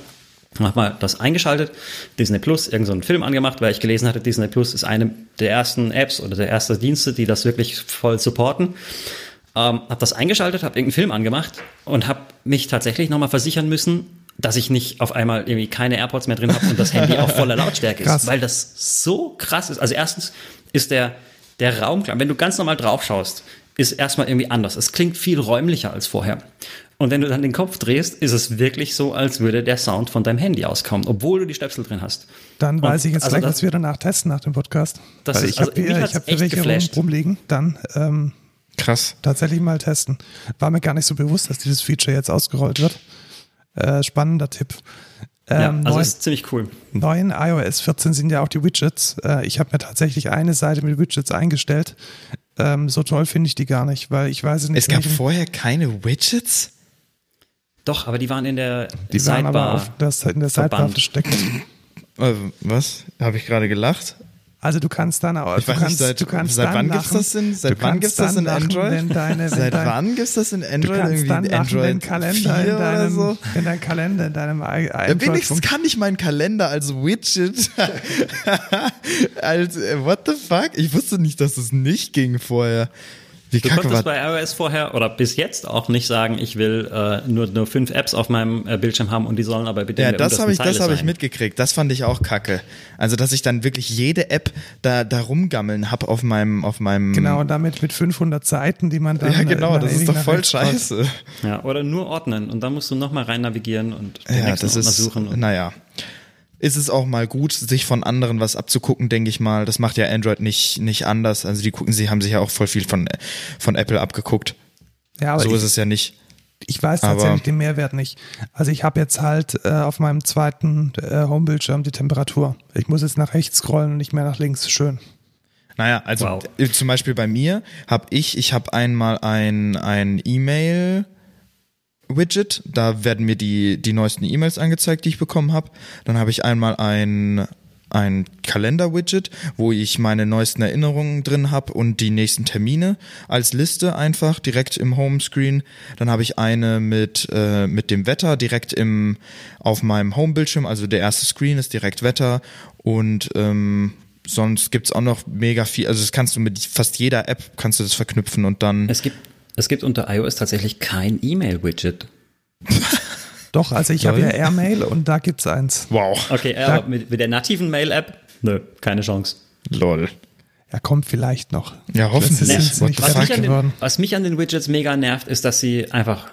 Hab mal das eingeschaltet, Disney Plus, irgendeinen so einen Film angemacht, weil ich gelesen hatte, Disney Plus ist eine der ersten Apps oder der ersten Dienste, die das wirklich voll supporten. Ähm, hab das eingeschaltet, habe irgendeinen Film angemacht und habe mich tatsächlich nochmal versichern müssen, dass ich nicht auf einmal irgendwie keine AirPods mehr drin habe und das Handy auf voller Lautstärke Krass. ist, weil das so krass ist. Also erstens ist der, der Raum. Wenn du ganz normal drauf schaust, ist erstmal irgendwie anders. Es klingt viel räumlicher als vorher. Und wenn du dann den Kopf drehst, ist es wirklich so, als würde der Sound von deinem Handy auskommen, obwohl du die Stöpsel drin hast. Dann Und weiß ich jetzt also gleich, das- was wir danach testen nach dem Podcast. Das Weil ist- ich habe also mich hier, ich hab hier welche geflasht. rumliegen. Dann ähm, Krass. tatsächlich mal testen. War mir gar nicht so bewusst, dass dieses Feature jetzt ausgerollt wird. Äh, spannender Tipp. Ja, Ähm, also neu- ist ziemlich cool. neuen iOS 14 sind ja auch die Widgets. Äh, ich habe mir tatsächlich eine Seite mit Widgets eingestellt. Ähm, so toll finde ich die gar nicht, weil ich weiß es nicht. Es gab welchen- vorher keine Widgets? Doch, aber die waren in der die waren aber Sidebar. auf das, in der Sidebar versteckt. Äh, was? Habe ich gerade gelacht? Also du kannst dann auch, Ich du weiß kannst, nicht, seit, du kannst seit wann lachen, gibt's das in, du seit wann kannst gibt's das in Android? Wenn deine, wenn seit dein, wann gibt's das in Du Android? kannst Irgendwie dann lachen, Android wenn Kalender 4 in oder deinem, so? wenn dein Kalender in deinem I- Ja, Android wenigstens kann ich meinen Kalender als Widget. als, äh, what the fuck? Ich wusste nicht, dass es nicht ging vorher. Wie Du kacke konntest war bei iOS vorher oder bis jetzt auch nicht sagen, ich will äh, nur, nur fünf Apps auf meinem äh, Bildschirm haben und die sollen aber bitte Ja, in der das habe ich, das habe ich mitgekriegt. Das fand ich auch kacke. Also, dass ich dann wirklich jede App da, da rumgammeln hab auf meinem, auf meinem. Genau, und damit mit 500 Seiten, die man dann Ja, genau, äh, das ist doch voll scheiße. Ja, oder nur ordnen und dann musst du nochmal rein navigieren und den Ja, nächsten das ist, suchen. Und naja. Ist es auch mal gut, sich von anderen was abzugucken, denke ich mal. Das macht ja Android nicht, nicht anders. Also, die gucken, sie haben sich ja auch voll viel von, von Apple abgeguckt. Ja, aber so ich, ist es ja nicht. ich weiß aber- tatsächlich den Mehrwert nicht. Also ich habe jetzt halt äh, auf meinem zweiten äh, Homebildschirm die Temperatur. Ich muss jetzt nach rechts scrollen und nicht mehr nach links. Schön. Naja, also Wow. äh, zum Beispiel bei mir habe ich, ich habe einmal ein, ein E-Mail Widget, da werden mir die, die neuesten E-Mails angezeigt, die ich bekommen habe. Dann habe ich einmal ein, ein Kalender-Widget, wo ich meine neuesten Erinnerungen drin habe und die nächsten Termine als Liste einfach direkt im Homescreen. Dann habe ich eine mit, äh, mit dem Wetter direkt im, auf meinem Homebildschirm, also der erste Screen ist direkt Wetter und ähm, sonst gibt's auch noch mega viel, also das kannst du mit fast jeder App kannst du das verknüpfen und dann Es gibt, es gibt unter iOS tatsächlich kein E-Mail-Widget. Doch, also ich habe ja. Airmail und da gibt's eins. wow, Okay, aber mit, mit der nativen Mail-App? Nö, keine Chance. lol. Er kommt vielleicht noch. Ja, hoffentlich. The Was mich, den, was mich an den Widgets mega nervt, ist, dass sie einfach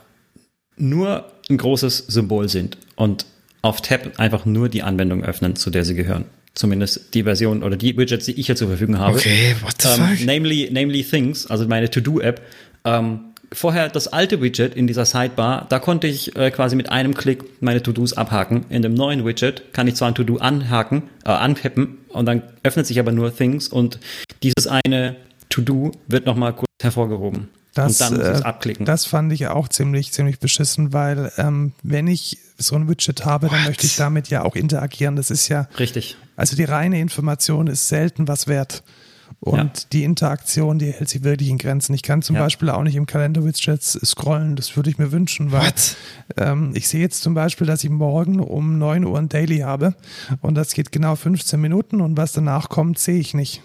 nur ein großes Symbol sind und auf Tab einfach nur die Anwendung öffnen, zu der sie gehören. Zumindest die Version oder die Widgets, die ich hier zur Verfügung habe. Okay, what the ähm, fuck? namely, namely Things, also meine To-Do-App. Ähm, vorher das alte Widget in dieser Sidebar, da konnte ich äh, quasi mit einem Klick meine To-Dos abhaken. In dem neuen Widget kann ich zwar ein To-Do anhaken, äh, antippen und dann öffnet sich aber nur Things und dieses eine To-Do wird nochmal kurz hervorgehoben. Das, und dann muss ich es äh, abklicken. das fand ich auch ziemlich, ziemlich beschissen, weil ähm, wenn ich so ein Widget habe, dann What? möchte ich damit ja auch interagieren. Das ist ja, Richtig. also die reine Information ist selten was wert. Und Ja. die Interaktion, die hält sich wirklich in Grenzen. Ich kann zum Ja. Beispiel auch nicht im Kalender-Widget scrollen. Das würde ich mir wünschen, weil What? ähm, ich sehe jetzt zum Beispiel, dass ich morgen um 9 Uhr ein Daily habe und das geht genau 15 Minuten und was danach kommt, sehe ich nicht.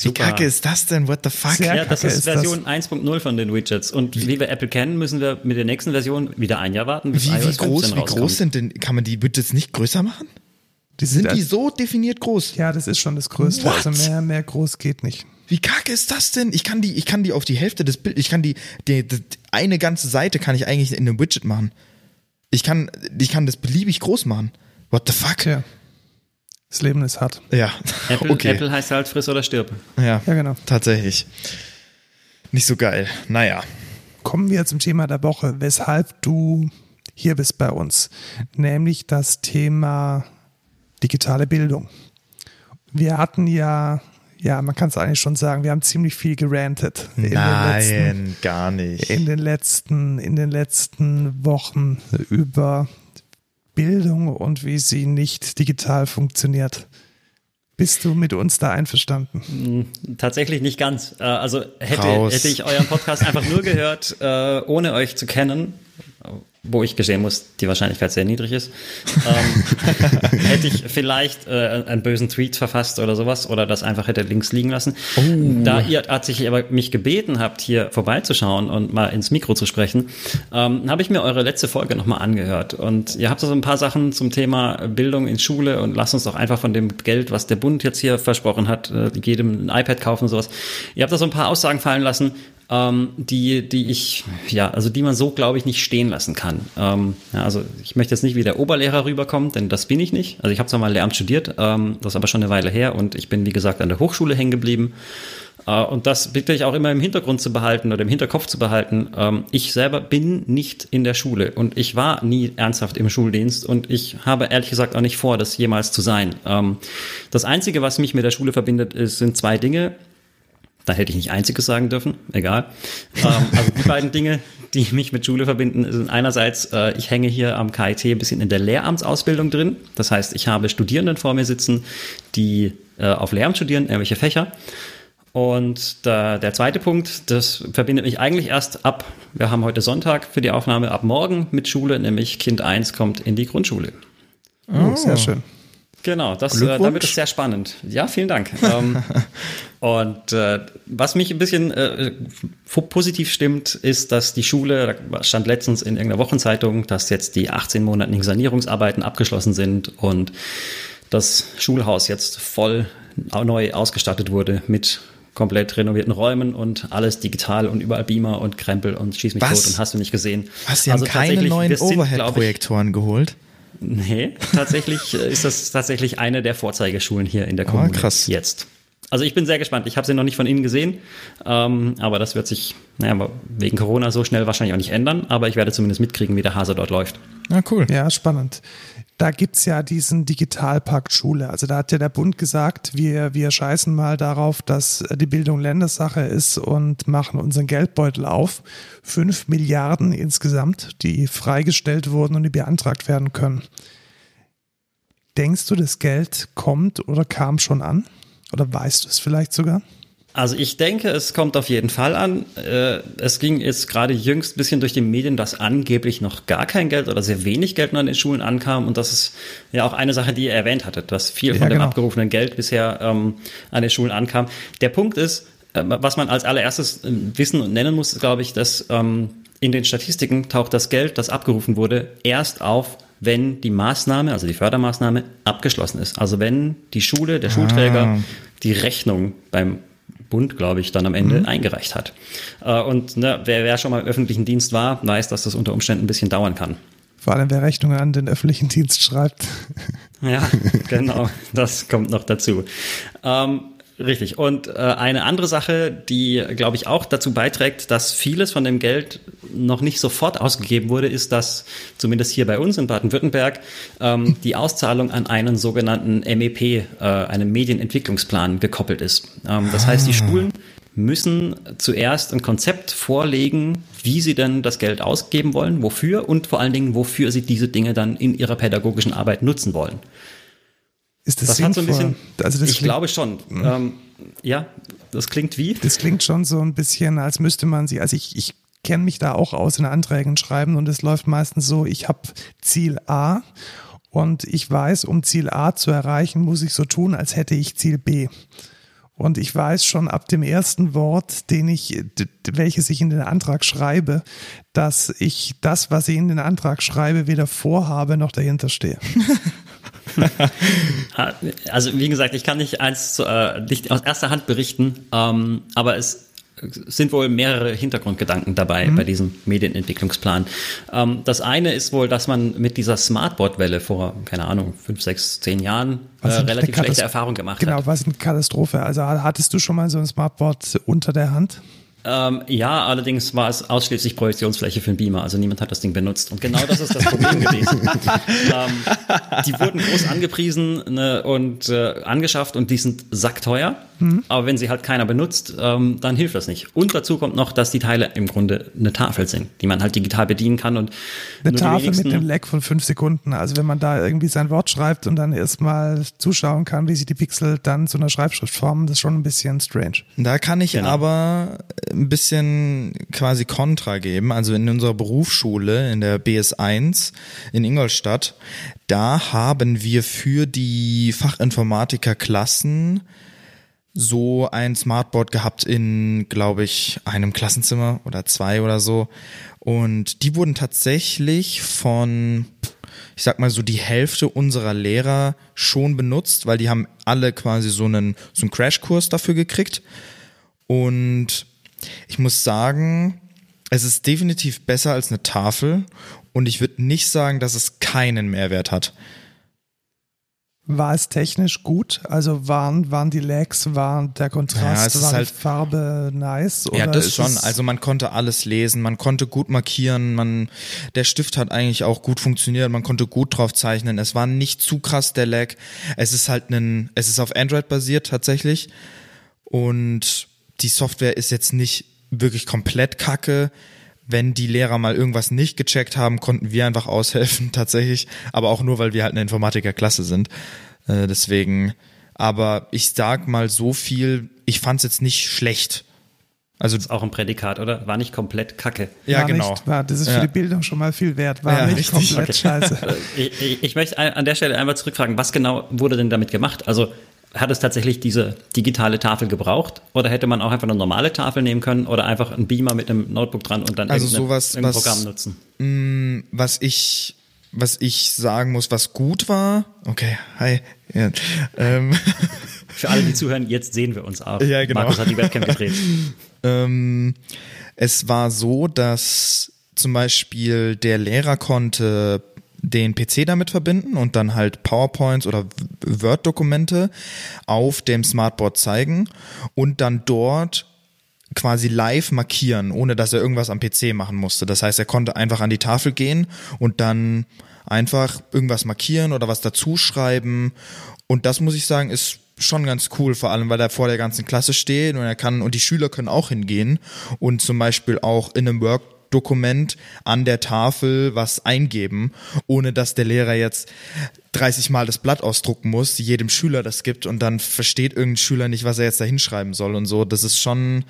Wie kacke ist das denn? What the fuck? Sehr Ja, das ist ist. Version 1.0 von den Widgets. Und wie wir Apple kennen, müssen wir mit der nächsten Version wieder ein Jahr warten, bis Wie, wie iOS 15 groß, wie groß sind denn, kann man die Widgets nicht größer machen? Die Sind die als- so definiert groß? Ja, das ist schon das Größte. What? Also mehr, mehr groß geht nicht. Wie kacke ist das denn? Ich kann die, ich kann die auf die Hälfte des Bildes, ich kann die, die, die, eine ganze Seite kann ich eigentlich in einem Widget machen. Ich kann, ich kann das beliebig groß machen. What the fuck? Tja. Das Leben ist hart. Ja, Apple, okay. Apple heißt halt friss oder stirb. Ja, Ja, genau. tatsächlich. Nicht so geil. Naja. Kommen wir zum Thema der Woche, weshalb du hier bist bei uns. Nämlich das Thema digitale Bildung. Wir hatten ja, ja, man kann es eigentlich schon sagen, wir haben ziemlich viel gerantet in den letzten Nein, gar nicht. in den letzten, in den letzten Wochen über Bildung und wie sie nicht digital funktioniert. Bist du mit uns da einverstanden? Tatsächlich nicht ganz. Äh, Also hätte, hätte ich euren Podcast einfach nur gehört, äh, ohne euch zu kennen, wo ich gestehen muss, die Wahrscheinlichkeit sehr niedrig ist, ähm, hätte ich vielleicht äh, einen bösen Tweet verfasst oder sowas oder das einfach hätte links liegen lassen. Da ihr tatsächlich aber mich gebeten habt, hier vorbeizuschauen und mal ins Mikro zu sprechen, ähm, habe ich mir eure letzte Folge nochmal angehört. Und ihr habt so ein paar Sachen zum Thema Bildung in Schule und lasst uns doch einfach von dem Geld, was der Bund jetzt hier versprochen hat, äh, jedem ein iPad kaufen und sowas. Ihr habt da so ein paar Aussagen fallen lassen, ähm, die, die ich, ja, also die man so, glaube ich, nicht stehen lassen kann. Ähm, ja, also ich möchte jetzt nicht wie der Oberlehrer rüberkommen, denn das bin ich nicht. Also ich habe zwar mal Lehramt studiert, ähm, das ist aber schon eine Weile her und ich bin, wie gesagt, an der Hochschule hängen geblieben. Äh, und das bitte ich auch immer im Hintergrund zu behalten oder im Hinterkopf zu behalten. Ähm, ich selber bin nicht in der Schule und ich war nie ernsthaft im Schuldienst und ich habe ehrlich gesagt auch nicht vor, das jemals zu sein. Ähm, das Einzige, was mich mit der Schule verbindet, ist, sind zwei Dinge. Da hätte ich nicht einziges sagen dürfen, egal. Ähm, also die beiden Dinge, die mich mit Schule verbinden, sind einerseits, äh, ich hänge hier am KIT ein bisschen in der Lehramtsausbildung drin. Das heißt, ich habe Studierenden vor mir sitzen, die äh, auf Lehramt studieren, irgendwelche Fächer. Und der, der zweite Punkt, das verbindet mich eigentlich erst ab, wir haben heute Sonntag für die Aufnahme, ab morgen mit Schule, nämlich Kind 1 kommt in die Grundschule. Oh, sehr schön. Genau, das, äh, da wird es sehr spannend. Ja, vielen Dank. ähm, und äh, was mich ein bisschen äh, positiv stimmt, ist, dass die Schule, da stand letztens in irgendeiner Wochenzeitung, dass jetzt die 18 monatigen Sanierungsarbeiten abgeschlossen sind und das Schulhaus jetzt voll neu ausgestattet wurde mit komplett renovierten Räumen und alles digital und überall Beamer und Krempel und schieß mich Was? tot und hast du nicht gesehen. Was, die haben keine neuen Overhead-Projektoren geholt? Nee, tatsächlich äh, ist das tatsächlich eine der Vorzeigeschulen hier in der Ah, Kommune krass. jetzt. Also ich bin sehr gespannt. Ich habe sie noch nicht von Ihnen gesehen, ähm, aber das wird sich naja, wegen Corona so schnell wahrscheinlich auch nicht ändern. Aber ich werde zumindest mitkriegen, wie der Hase dort läuft. Na cool. Ja, spannend. Da gibt's ja diesen Digitalpakt Schule. Also da hat ja der Bund gesagt, wir, wir scheißen mal darauf, dass die Bildung Ländersache ist und machen unseren Geldbeutel auf. Fünf Milliarden insgesamt, die freigestellt wurden und die beantragt werden können. Denkst du, das Geld kommt oder kam schon an? Oder weißt du es vielleicht sogar? Also ich denke, es kommt auf jeden Fall an. Äh, es ging jetzt gerade jüngst ein bisschen durch die Medien, dass angeblich noch gar kein Geld oder sehr wenig Geld nur an den Schulen ankam. Und das ist ja auch eine Sache, die ihr erwähnt hattet, dass viel von ja, dem genau. abgerufenen Geld bisher ähm, an den Schulen ankam. Der Punkt ist, äh, was man als allererstes äh, wissen und nennen muss, glaube ich, dass ähm, in den Statistiken taucht das Geld, das abgerufen wurde, erst auf, wenn die Maßnahme, also die Fördermaßnahme, abgeschlossen ist. Also wenn die Schule, der Schulträger ah. die Rechnung beim Bund, glaube ich, dann am Ende mhm. eingereicht hat. Äh, und ne, wer, wer schon mal im öffentlichen Dienst war, weiß, dass das unter Umständen ein bisschen dauern kann. Vor allem, wer Rechnungen an den öffentlichen Dienst schreibt. Ja, genau, das kommt noch dazu. Ähm, Richtig. Und äh, eine andere Sache, die, glaube ich, auch dazu beiträgt, dass vieles von dem Geld noch nicht sofort ausgegeben wurde, ist, dass zumindest hier bei uns in Baden-Württemberg ähm, die Auszahlung an einen sogenannten MEP, äh, einen Medienentwicklungsplan, gekoppelt ist. Ähm, das heißt, die ah. Schulen müssen zuerst ein Konzept vorlegen, wie sie denn das Geld ausgeben wollen, wofür und vor allen Dingen, wofür sie diese Dinge dann in ihrer pädagogischen Arbeit nutzen wollen. Ist das, das sinnvoll? Hat so ein bisschen, also das ich glaube schon. Hm. Ähm, ja, das klingt wie? Das klingt schon so ein bisschen, als müsste man sie, also ich, ich kenne mich da auch aus in Anträgen schreiben und es läuft meistens so, ich habe Ziel A und ich weiß, um Ziel A zu erreichen, muss ich so tun, als hätte ich Ziel B. Und ich weiß schon ab dem ersten Wort, den ich, welches ich in den Antrag schreibe, dass ich das, was ich in den Antrag schreibe, weder vorhabe noch dahinter stehe. also wie gesagt, ich kann nicht eins äh, nicht aus erster Hand berichten, ähm, aber es sind wohl mehrere Hintergrundgedanken dabei mhm. bei diesem Medienentwicklungsplan. Ähm, das eine ist wohl, dass man mit dieser Smartboard-Welle vor, keine Ahnung, fünf, sechs, zehn Jahren äh, relativ schlechte Erfahrungen gemacht genau, hat. Genau, was eine Katastrophe. Also hattest du schon mal so ein Smartboard unter der Hand? Ähm, ja, allerdings war es ausschließlich Projektionsfläche für den Beamer, also niemand hat das Ding benutzt. Und genau das ist das Problem gewesen. ähm, die wurden groß angepriesen ne, und äh, angeschafft und die sind sackteuer. Mhm. Aber wenn sie halt keiner benutzt, ähm, dann hilft das nicht. Und dazu kommt noch, dass die Teile im Grunde eine Tafel sind, die man halt digital bedienen kann. Und eine Tafel mit einem Lag von fünf Sekunden. Also wenn man da irgendwie sein Wort schreibt und dann erstmal zuschauen kann, wie sich die Pixel dann zu einer Schreibschrift formen, das ist schon ein bisschen strange. Da kann ich genau. aber ein bisschen quasi Kontra geben. Also in unserer Berufsschule, in der BS1 in Ingolstadt, da haben wir für die Fachinformatiker-Klassen so ein Smartboard gehabt in, glaube ich, einem Klassenzimmer oder zwei oder so. Und die wurden tatsächlich von, ich sag mal so, die Hälfte unserer Lehrer schon benutzt, weil die haben alle quasi so einen, so einen Crashkurs dafür gekriegt. Und ich muss sagen, es ist definitiv besser als eine Tafel und ich würde nicht sagen, dass es keinen Mehrwert hat. War es technisch gut? Also waren, waren die Lags, war der Kontrast, ja, war halt, die Farbe nice? ja, das schon. Also man konnte alles lesen, man konnte gut markieren, man, der Stift hat eigentlich auch gut funktioniert, man konnte gut drauf zeichnen. Es war nicht zu krass der Lag. Es ist halt ein, es ist auf Android basiert tatsächlich und die Software ist jetzt nicht wirklich komplett kacke. Wenn die Lehrer mal irgendwas nicht gecheckt haben, konnten wir einfach aushelfen, tatsächlich. Aber auch nur, weil wir halt eine Informatikerklasse sind. Äh, deswegen, aber ich sag mal so viel, ich fand's jetzt nicht schlecht. Also das ist auch ein Prädikat, oder? War nicht komplett Kacke. Ja, war genau. Nicht, war, das ist für ja. die Bildung schon mal viel wert. War ja, nicht richtig. komplett okay. scheiße. ich, ich, ich, möchte an der Stelle einmal zurückfragen, was genau wurde denn damit gemacht? Also hat es tatsächlich diese digitale Tafel gebraucht? Oder hätte man auch einfach eine normale Tafel nehmen können oder einfach einen Beamer mit einem Notebook dran und dann also sowas, was, Programm nutzen? Mh, mm, was ich was ich sagen muss, was gut war. Okay, hi. Ja, ähm. Für alle, die zuhören, jetzt sehen wir uns auch. Ja, genau. Markus hat die Webcam gedreht. ähm, es war so, dass zum Beispiel der Lehrer konnte den PC damit verbinden und dann halt PowerPoints oder Word-Dokumente auf dem Smartboard zeigen und dann dort quasi live markieren, ohne dass er irgendwas am PC machen musste. Das heißt, er konnte einfach an die Tafel gehen und dann Einfach irgendwas markieren oder was dazuschreiben. Und das muss ich sagen, ist schon ganz cool, vor allem weil er vor der ganzen Klasse steht und er kann und die Schüler können auch hingehen und zum Beispiel auch in einem Work Dokument an der Tafel was eingeben, ohne dass der Lehrer jetzt 30 Mal das Blatt ausdrucken muss, jedem Schüler das gibt und dann versteht irgendein Schüler nicht, was er jetzt da hinschreiben soll und so. Das ist schon,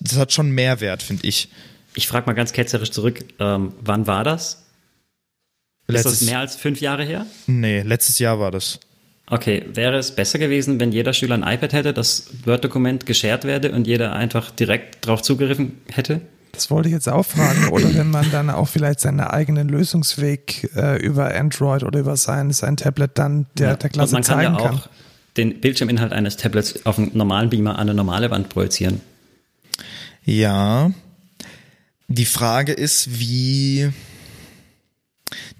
das hat schon Mehrwert, finde ich. Ich frage mal ganz ketzerisch zurück, ähm, wann war das? Letztes, ist das mehr als fünf Jahre her? Nee, letztes Jahr war das. Okay, wäre es besser gewesen, wenn jeder Schüler ein iPad hätte, das Word-Dokument geshared werde und jeder einfach direkt drauf zugegriffen hätte? Das wollte ich jetzt auch fragen. Oder wenn man dann auch vielleicht seinen eigenen Lösungsweg äh, über Android oder über sein, sein Tablet dann der, ja, der Klasse man zeigen kann. Ja auch den Bildschirminhalt eines Tablets auf einen normalen Beamer an eine normale Wand projizieren. Ja. Die Frage ist, wie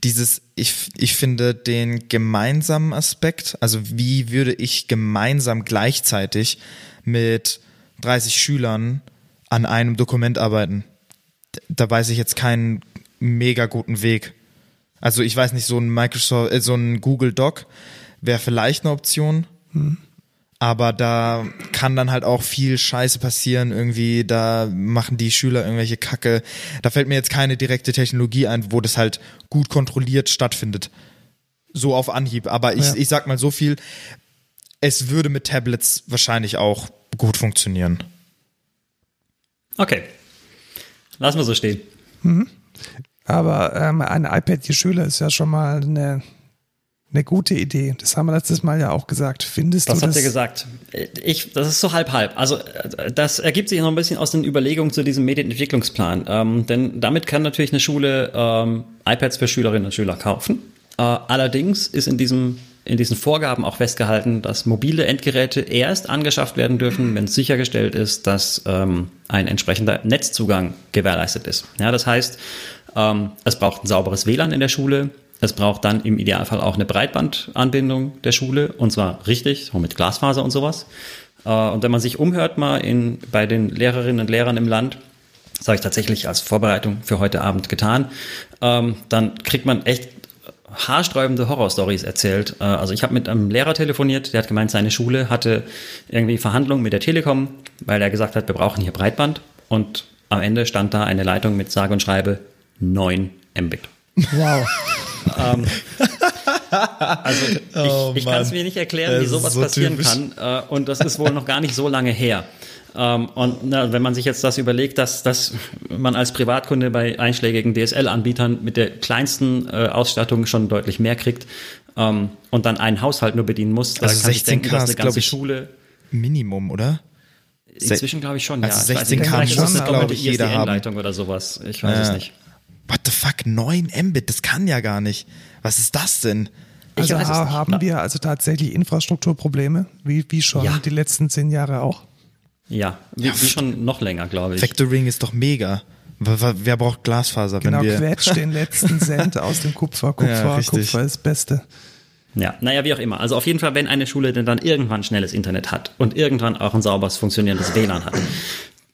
dieses, ich, ich finde den gemeinsamen Aspekt, also wie würde ich gemeinsam gleichzeitig mit 30 Schülern an einem Dokument arbeiten. Da weiß ich jetzt keinen mega guten Weg. Also ich weiß nicht, so ein Microsoft, äh, so ein Google Doc wäre vielleicht eine Option. Hm. Aber da kann dann halt auch viel Scheiße passieren. Irgendwie, da machen die Schüler irgendwelche Kacke. Da fällt mir jetzt keine direkte Technologie ein, wo das halt gut kontrolliert stattfindet. So auf Anhieb. Aber ich, ja. ich sag mal so viel. Es würde mit Tablets wahrscheinlich auch gut funktionieren. Okay. Lassen wir so stehen. Mhm. Aber ähm, ein iPad je Schüler ist ja schon mal eine, eine gute Idee. Das haben wir letztes Mal ja auch gesagt. Findest Was du das? Was habt ihr gesagt? Ich, das ist so halb halb. Also das ergibt sich noch ein bisschen aus den Überlegungen zu diesem Medienentwicklungsplan. Ähm, denn damit kann natürlich eine Schule ähm, iPads für Schülerinnen und Schüler kaufen. Äh, allerdings ist in diesem in diesen Vorgaben auch festgehalten, dass mobile Endgeräte erst angeschafft werden dürfen, wenn sichergestellt ist, dass ähm, ein entsprechender Netzzugang gewährleistet ist. Ja, das heißt, ähm, es braucht ein sauberes WLAN in der Schule. Es braucht dann im Idealfall auch eine Breitbandanbindung der Schule und zwar richtig, so mit Glasfaser und sowas. Äh, und wenn man sich umhört mal in, bei den Lehrerinnen und Lehrern im Land, das habe ich tatsächlich als Vorbereitung für heute Abend getan, ähm, dann kriegt man echt haarsträubende Horrorstories erzählt. Äh, also ich habe mit einem Lehrer telefoniert, der hat gemeint, seine Schule hatte irgendwie Verhandlungen mit der Telekom, weil er gesagt hat, wir brauchen hier Breitband. Und am Ende stand da eine Leitung mit sage und schreibe 9 Mbit. Wow. ähm, also ich, oh, ich kann es mir nicht erklären, wie sowas so passieren typisch. kann. Äh, und das ist wohl noch gar nicht so lange her. Ähm, und na, wenn man sich jetzt das überlegt, dass, dass man als Privatkunde bei einschlägigen DSL-Anbietern mit der kleinsten äh, Ausstattung schon deutlich mehr kriegt ähm, und dann einen Haushalt nur bedienen muss, da also kann ich denken, dass eine ganze ich, Schule Minimum, oder? Inzwischen glaube ich schon, also ja. 16 K muss, glaube ich, jeder haben. Leitung oder sowas. Ich weiß äh, es nicht. What the fuck? 9 Mbit? Das kann ja gar nicht. Was ist das denn? Also haben wir also tatsächlich Infrastrukturprobleme, wie, wie schon ja. die letzten zehn Jahre auch? Ja, wie, ja, wie schon noch länger, glaube ich. Factoring ist doch mega. Wer braucht Glasfaser? Genau, wenn wir quetscht den letzten Cent aus dem Kupfer. Kupfer, ja, Kupfer ist das Beste. Ja, naja, wie auch immer. Also auf jeden Fall, wenn eine Schule denn dann irgendwann schnelles Internet hat und irgendwann auch ein sauberes funktionierendes WLAN hat,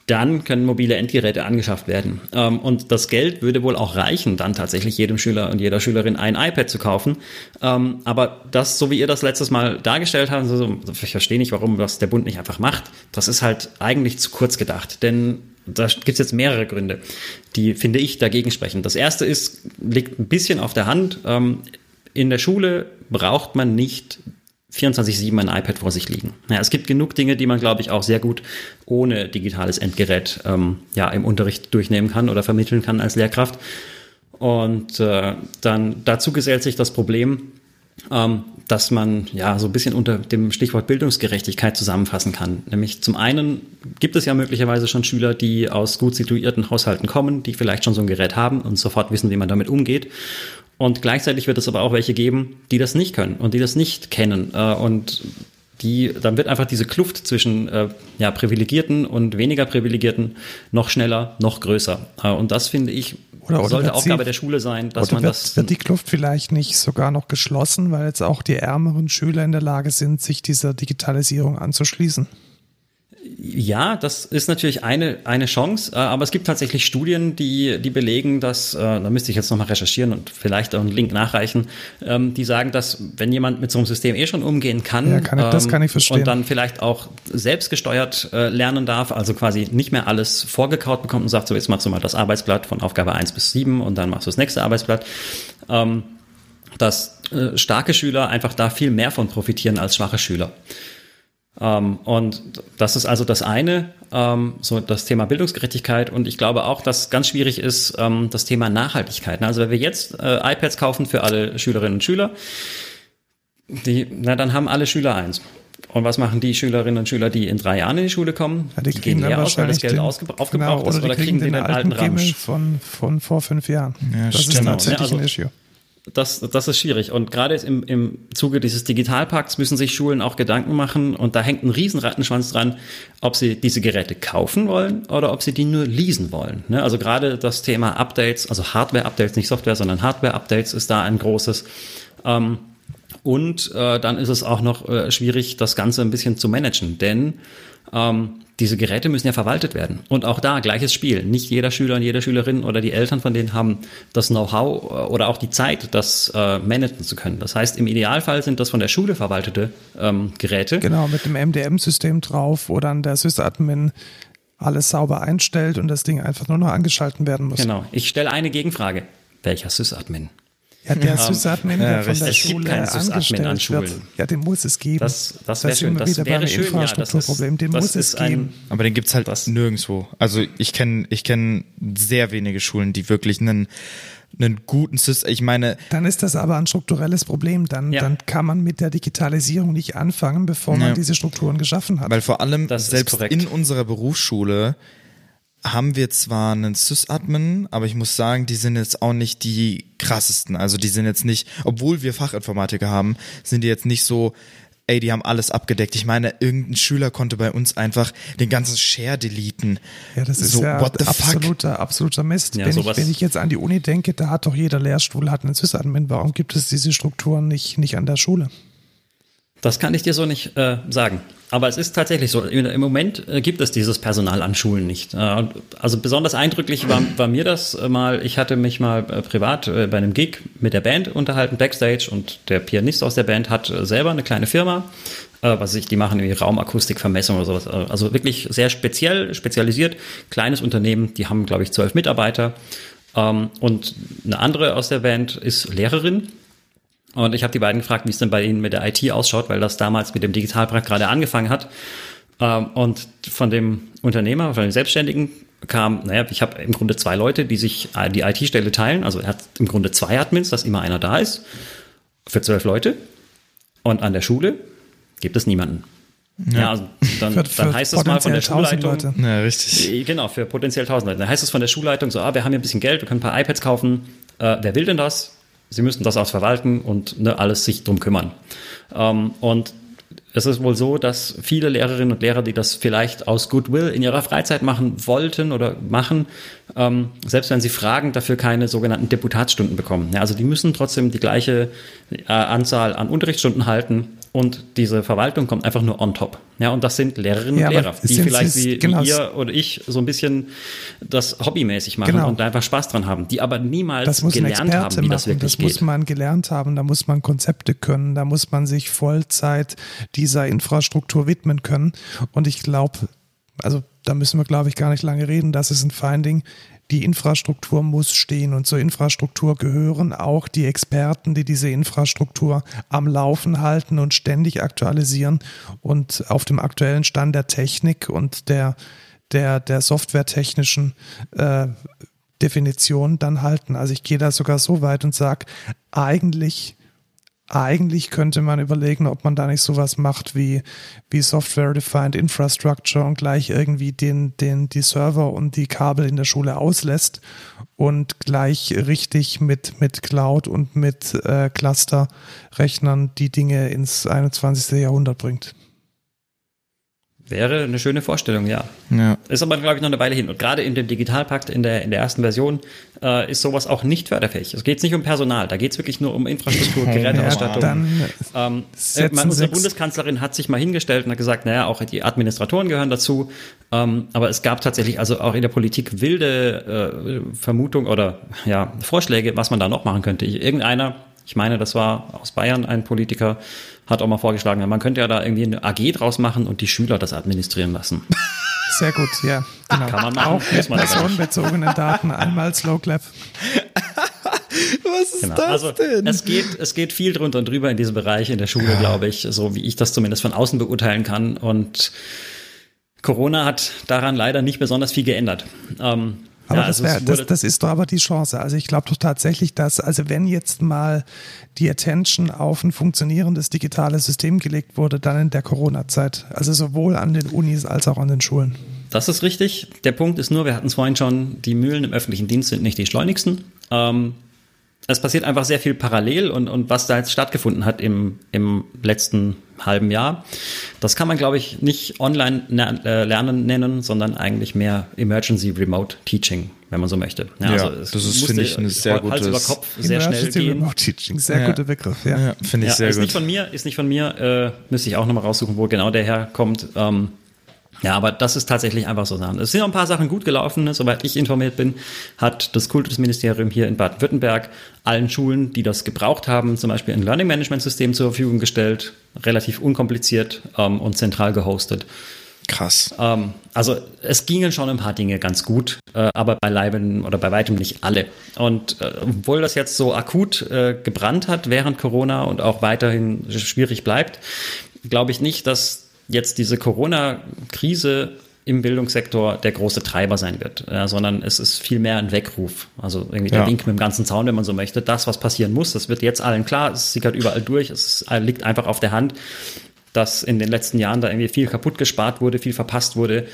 dann können mobile Endgeräte angeschafft werden. Ähm, und das Geld würde wohl auch reichen, dann tatsächlich jedem Schüler und jeder Schülerin ein iPad zu kaufen. Ähm, aber das, so wie ihr das letztes Mal dargestellt habt, also ich verstehe nicht, warum das der Bund nicht einfach macht. Das ist halt eigentlich zu kurz gedacht. Denn da gibt es jetzt mehrere Gründe, die, finde ich, dagegen sprechen. Das erste ist, liegt ein bisschen auf der Hand. Ähm, in der Schule braucht man nicht 24-7 ein iPad vor sich liegen. Ja, es gibt genug Dinge, die man, glaube ich, auch sehr gut ohne digitales Endgerät ähm, ja, im Unterricht durchnehmen kann oder vermitteln kann als Lehrkraft. Und äh, dann dazu gesellt sich das Problem, ähm, dass man ja so ein bisschen unter dem Stichwort Bildungsgerechtigkeit zusammenfassen kann. Nämlich zum einen gibt es ja möglicherweise schon Schüler, die aus gut situierten Haushalten kommen, die vielleicht schon so ein Gerät haben und sofort wissen, wie man damit umgeht. Und gleichzeitig wird es aber auch welche geben, die das nicht können und die das nicht kennen. Äh, und die, dann wird einfach diese Kluft zwischen äh, ja, Privilegierten und weniger Privilegierten noch schneller, noch größer. Äh, und das finde ich, oder, oder sollte Aufgabe sie, der Schule sein, dass man wird, das. Wird die Kluft vielleicht nicht sogar noch geschlossen, weil jetzt auch die ärmeren Schüler in der Lage sind, sich dieser Digitalisierung anzuschließen? Ja, das ist natürlich eine, eine Chance, äh, aber es gibt tatsächlich Studien, die, die belegen, dass, äh, da müsste ich jetzt nochmal recherchieren und vielleicht auch einen Link nachreichen, ähm, die sagen, dass wenn jemand mit so einem System eh schon umgehen kann, ja, kann ich, das kann ich verstehen. und dann vielleicht auch selbstgesteuert äh, lernen darf, also quasi nicht mehr alles vorgekaut bekommt und sagt, so jetzt machst du mal das Arbeitsblatt von Aufgabe 1 bis 7 und dann machst du das nächste Arbeitsblatt, ähm, dass starke Schüler einfach da viel mehr von profitieren als schwache Schüler. Ähm, und das ist also das eine, ähm, so das Thema Bildungsgerechtigkeit. Und ich glaube auch, dass ganz schwierig ist ähm, das Thema Nachhaltigkeit. Also wenn wir jetzt äh, iPads kaufen für alle Schülerinnen und Schüler, die, na, dann haben alle Schüler eins. Und was machen die Schülerinnen und Schüler, die in drei Jahren in die Schule kommen? Ja, die, die gehen leer aus, weil das Geld den, aufgebraucht genau, ist, oder, oder kriegen, kriegen den, den alten, alten Ramsch. Von, von vor fünf Jahren. Ja, das stimmt. ist tatsächlich also, ein Issue das, das ist schwierig. Und gerade im, im Zuge dieses Digitalpakts müssen sich Schulen auch Gedanken machen. Und da hängt ein Riesenrattenschwanz dran, ob sie diese Geräte kaufen wollen oder ob sie die nur leasen wollen. Ne? Also gerade das Thema Updates, also Hardware-Updates, nicht Software, sondern Hardware-Updates ist da ein großes. Ähm, und äh, dann ist es auch noch äh, schwierig, das Ganze ein bisschen zu managen. Denn ähm, diese Geräte müssen ja verwaltet werden. Und auch da gleiches Spiel. Nicht jeder Schüler und jede Schülerin oder die Eltern von denen haben das Know-how äh, oder auch die Zeit, das äh, managen zu können. Das heißt, im Idealfall sind das von der Schule verwaltete ähm, Geräte. Genau, mit dem MDM-System drauf, wo dann der Sysadmin alles sauber einstellt und das Ding einfach nur noch angeschalten werden muss. Genau. Ich stelle eine Gegenfrage. Welcher Sysadmin? Ja, der ähm, Sysadmin, der ja, von der es Schule gibt keinen Sysadmin an Schulen. Wird. Ja, den muss es geben. Das, das wäre schön. Das wäre schön. Infrastrukturproblem. Ja, den muss es geben. Aber den gibt's halt das. nirgendwo. Also ich kenne ich kenn sehr wenige Schulen, die wirklich einen einen guten System. Ich meine. Dann ist das aber ein strukturelles Problem. Dann, ja. dann kann man mit der Digitalisierung nicht anfangen, bevor man diese Strukturen geschaffen hat. Weil vor allem selbst in unserer Berufsschule haben wir zwar einen Sysadmin, aber ich muss sagen, die sind jetzt auch nicht die krassesten. Also die sind jetzt nicht, obwohl wir Fachinformatiker haben, sind die jetzt nicht so, ey, die haben alles abgedeckt. Ich meine, irgendein Schüler konnte bei uns einfach den ganzen Share deleten. Ja, das ist so, ja absoluter, fuck? absoluter Mist. Ja, wenn, ich, wenn ich jetzt an die Uni denke, da hat doch jeder Lehrstuhl hat einen Sysadmin. Warum gibt es diese Strukturen nicht, nicht an der Schule? Das kann ich dir so nicht äh, sagen. Aber es ist tatsächlich so. Im Moment äh, gibt es dieses Personal an Schulen nicht. Äh, also besonders eindrücklich war, war mir das mal. Ich hatte mich mal äh, privat bei einem Gig mit der Band unterhalten, Backstage, und der Pianist aus der Band hat selber eine kleine Firma. Was ich, die machen irgendwie Raumakustikvermessung oder sowas. Also wirklich sehr speziell, spezialisiert. Kleines Unternehmen, die haben, glaube ich, zwölf Mitarbeiter. Ähm, und eine andere aus der Band ist Lehrerin und ich habe die beiden gefragt, wie es denn bei ihnen mit der IT ausschaut, weil das damals mit dem Digitalprojekt gerade angefangen hat. Ähm, und von dem Unternehmer, von dem Selbstständigen kam, naja, ich habe im Grunde zwei Leute, die sich die IT-Stelle teilen. Also er hat im Grunde zwei Admins, dass immer einer da ist, für zwölf Leute. Und an der Schule gibt es niemanden. Ja, ja also dann, für, dann heißt es mal von der Schulleitung. Leute. Ja, richtig. Genau, für potenziell tausend Leute. Dann heißt es von der Schulleitung so, ah, wir haben hier ein bisschen Geld, wir können ein paar iPads kaufen. Äh, wer will denn das? Sie müssten das auch verwalten und ne, alles sich drum kümmern. Ähm, und es ist wohl so, dass viele Lehrerinnen und Lehrer, die das vielleicht aus Goodwill in ihrer Freizeit machen wollten oder machen, ähm, selbst wenn sie fragen, dafür keine sogenannten Deputatsstunden bekommen. Ja, also die müssen trotzdem die gleiche äh, Anzahl an Unterrichtsstunden halten und diese Verwaltung kommt einfach nur on top. Ja, und das sind Lehrerinnen ja, und Lehrer, die vielleicht wie, genau. wie, ihr oder ich so ein bisschen das hobbymäßig machen genau. und da einfach Spaß dran haben, die aber niemals gelernt haben, wie machen. das wirklich das geht. Das muss man gelernt haben, da muss man Konzepte können, da muss man sich Vollzeit dieser Infrastruktur widmen können. Und ich glaube, also da müssen wir, glaube ich, gar nicht lange reden. Das ist ein Finding die Infrastruktur muss stehen und zur Infrastruktur gehören auch die Experten, die diese Infrastruktur am Laufen halten und ständig aktualisieren und auf dem aktuellen Stand der Technik und der, der, der softwaretechnischen äh, Definition dann halten. Also ich gehe da sogar so weit und sage, eigentlich eigentlich könnte man überlegen, ob man da nicht sowas macht wie, wie Software-Defined Infrastructure und gleich irgendwie den, den, die Server und die Kabel in der Schule auslässt und gleich richtig mit, mit Cloud und mit äh, Cluster-Rechnern die Dinge ins 21. Jahrhundert bringt. Wäre eine schöne Vorstellung, ja. Ja. Ist aber, glaube ich, noch eine Weile hin. Und gerade in dem Digitalpakt, in der, in der ersten Version, äh, ist sowas auch nicht förderfähig. Es geht nicht um Personal, da geht es wirklich nur um Infrastruktur, Geräteausstattung. Ja, ähm, äh, man, unsere Bundeskanzlerin hat sich mal hingestellt und hat gesagt, naja, auch die Administratoren gehören dazu. Ähm, aber es gab tatsächlich also auch in der Politik wilde äh, Vermutung oder ja, Vorschläge, was man da noch machen könnte. Irgendeiner, ich meine, das war aus Bayern ein Politiker, hat auch mal vorgeschlagen, ja, man könnte ja da irgendwie eine AG draus machen und die Schüler das administrieren lassen. Sehr gut, ja. Genau. Kann man machen, Auch muss mit personenbezogenen Daten einmal Slow Clap. Was ist Genau. das also denn? es geht, es geht viel drunter und drüber in diesem Bereich in der Schule, glaube ich, so wie ich das zumindest von außen beurteilen kann. Und Corona hat daran leider nicht besonders viel geändert. Ähm, Aber ja, das, also wär, das, das ist doch aber die Chance. Also ich glaube doch tatsächlich, dass, also wenn jetzt mal die Attention auf ein funktionierendes digitales System gelegt wurde, dann in der Corona-Zeit. Also sowohl an den Unis als auch an den Schulen. Das ist richtig. Der Punkt ist nur, wir hatten es vorhin schon, die Mühlen im öffentlichen Dienst sind nicht die schleunigsten. Ähm, es passiert einfach sehr viel parallel und, und was da jetzt stattgefunden hat im, im letzten halben Jahr, das kann man, glaube ich, nicht online äh, lernen nennen, sondern eigentlich mehr Emergency Remote Teaching, wenn man so möchte. Ja, es das ist, finde ich, ein sehr Hals über gutes- Kopf sehr schnell Emergency gehen. Remote Teaching, sehr Ja. guter Begriff, ja. ja, finde ich Ja, sehr ist gut. nicht von mir, ist nicht von mir, äh, müsste ich auch nochmal raussuchen, wo genau der herkommt. Ähm, ja, aber das ist tatsächlich einfach so Sachen. Es sind noch ein paar Sachen gut gelaufen, ne? soweit ich informiert bin, hat das Kultusministerium hier in Baden-Württemberg allen Schulen, die das gebraucht haben, zum Beispiel ein Learning Management System zur Verfügung gestellt, relativ unkompliziert ähm, und zentral gehostet. Krass. Ähm, also es gingen schon ein paar Dinge ganz gut, äh, aber beileibe oder bei weitem nicht alle. Und äh, obwohl das jetzt so akut äh, gebrannt hat während Corona und auch weiterhin schwierig bleibt, glaube ich nicht, dass jetzt diese Corona-Krise im Bildungssektor der große Treiber sein wird, äh, sondern es ist vielmehr ein Weckruf. Also irgendwie der Ja. Wink mit dem ganzen Zaun, wenn man so möchte. Das, was passieren muss, das wird jetzt allen klar. Es sickert überall durch. Es ist, liegt einfach auf der Hand dass in den letzten Jahren da irgendwie viel kaputt gespart wurde, viel verpasst wurde.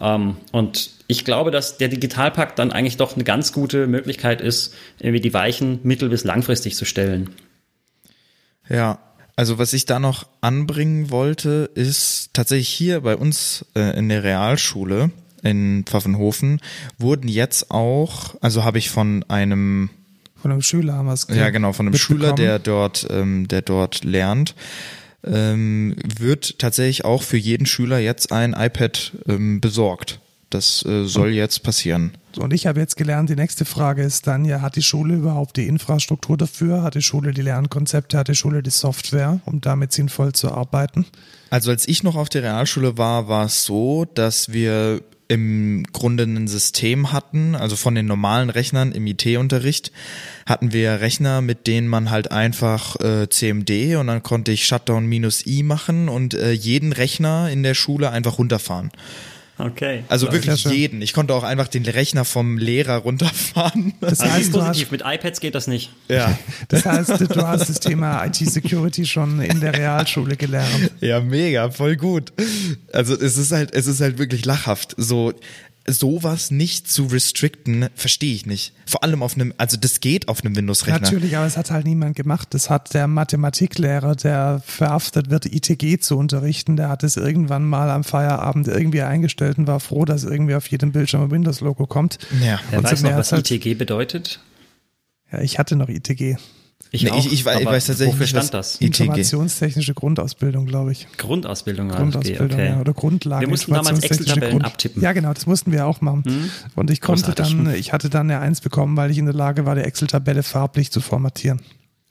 Ähm, und ich glaube, dass der Digitalpakt dann eigentlich doch eine ganz gute Möglichkeit ist, irgendwie die Weichen mittel- bis langfristig zu stellen. Ja, also was ich da noch anbringen wollte, ist tatsächlich hier bei uns äh, in der Realschule in Pfaffenhofen wurden jetzt auch, also habe ich von einem Von einem Schüler haben wir es ja genau von einem. Schüler, der dort, ähm, der dort lernt, ähm, wird tatsächlich auch für jeden Schüler jetzt ein iPad ähm, besorgt. Das äh, soll jetzt passieren. Und ich habe jetzt gelernt, die nächste Frage ist dann, ja, hat die Schule überhaupt die Infrastruktur dafür? Hat die Schule die Lernkonzepte? Hat die Schule die Software, um damit sinnvoll zu arbeiten? Also als ich noch auf der Realschule war, war es so, dass wir im Grunde ein System hatten, also von den normalen Rechnern im IT-Unterricht hatten wir Rechner, mit denen man halt einfach äh, CMD und dann konnte ich Shutdown minus I machen und äh, jeden Rechner in der Schule einfach runterfahren. Okay. Also wirklich schön. jeden. Ich konnte auch einfach den Rechner vom Lehrer runterfahren. Das also heißt, du hast, positiv, mit iPads geht das nicht. ja. das heißt, du hast das Thema IT-Security schon in der Realschule gelernt. Ja, mega, voll gut. Also es ist halt, es ist halt wirklich lachhaft. So sowas nicht zu restricten, verstehe ich nicht. Vor allem auf einem, also das geht auf einem Windows-Rechner. Natürlich, aber es hat halt niemand gemacht. Das hat der Mathematiklehrer, der verhaftet wird, ITG zu unterrichten, der hat es irgendwann mal am Feierabend irgendwie eingestellt und war froh, dass irgendwie auf jedem Bildschirm ein Windows-Logo kommt. Ja. Wer Und weiß noch, was halt- ITG bedeutet? Ja, ich hatte noch ITG. Nee, ich, ich, weiß- ich weiß tatsächlich wofür stand das? Informationstechnische Grundausbildung, glaube ich. Grundausbildung Grundausbildung, okay. ja, oder Grundlagen. Wir mussten damals Excel-Tabellen Grund- abtippen. Ja, genau, das mussten wir auch machen. Und ich konnte Großartig. dann, ich hatte dann eine Eins bekommen, weil ich in der Lage war, die Excel-Tabelle farblich zu formatieren.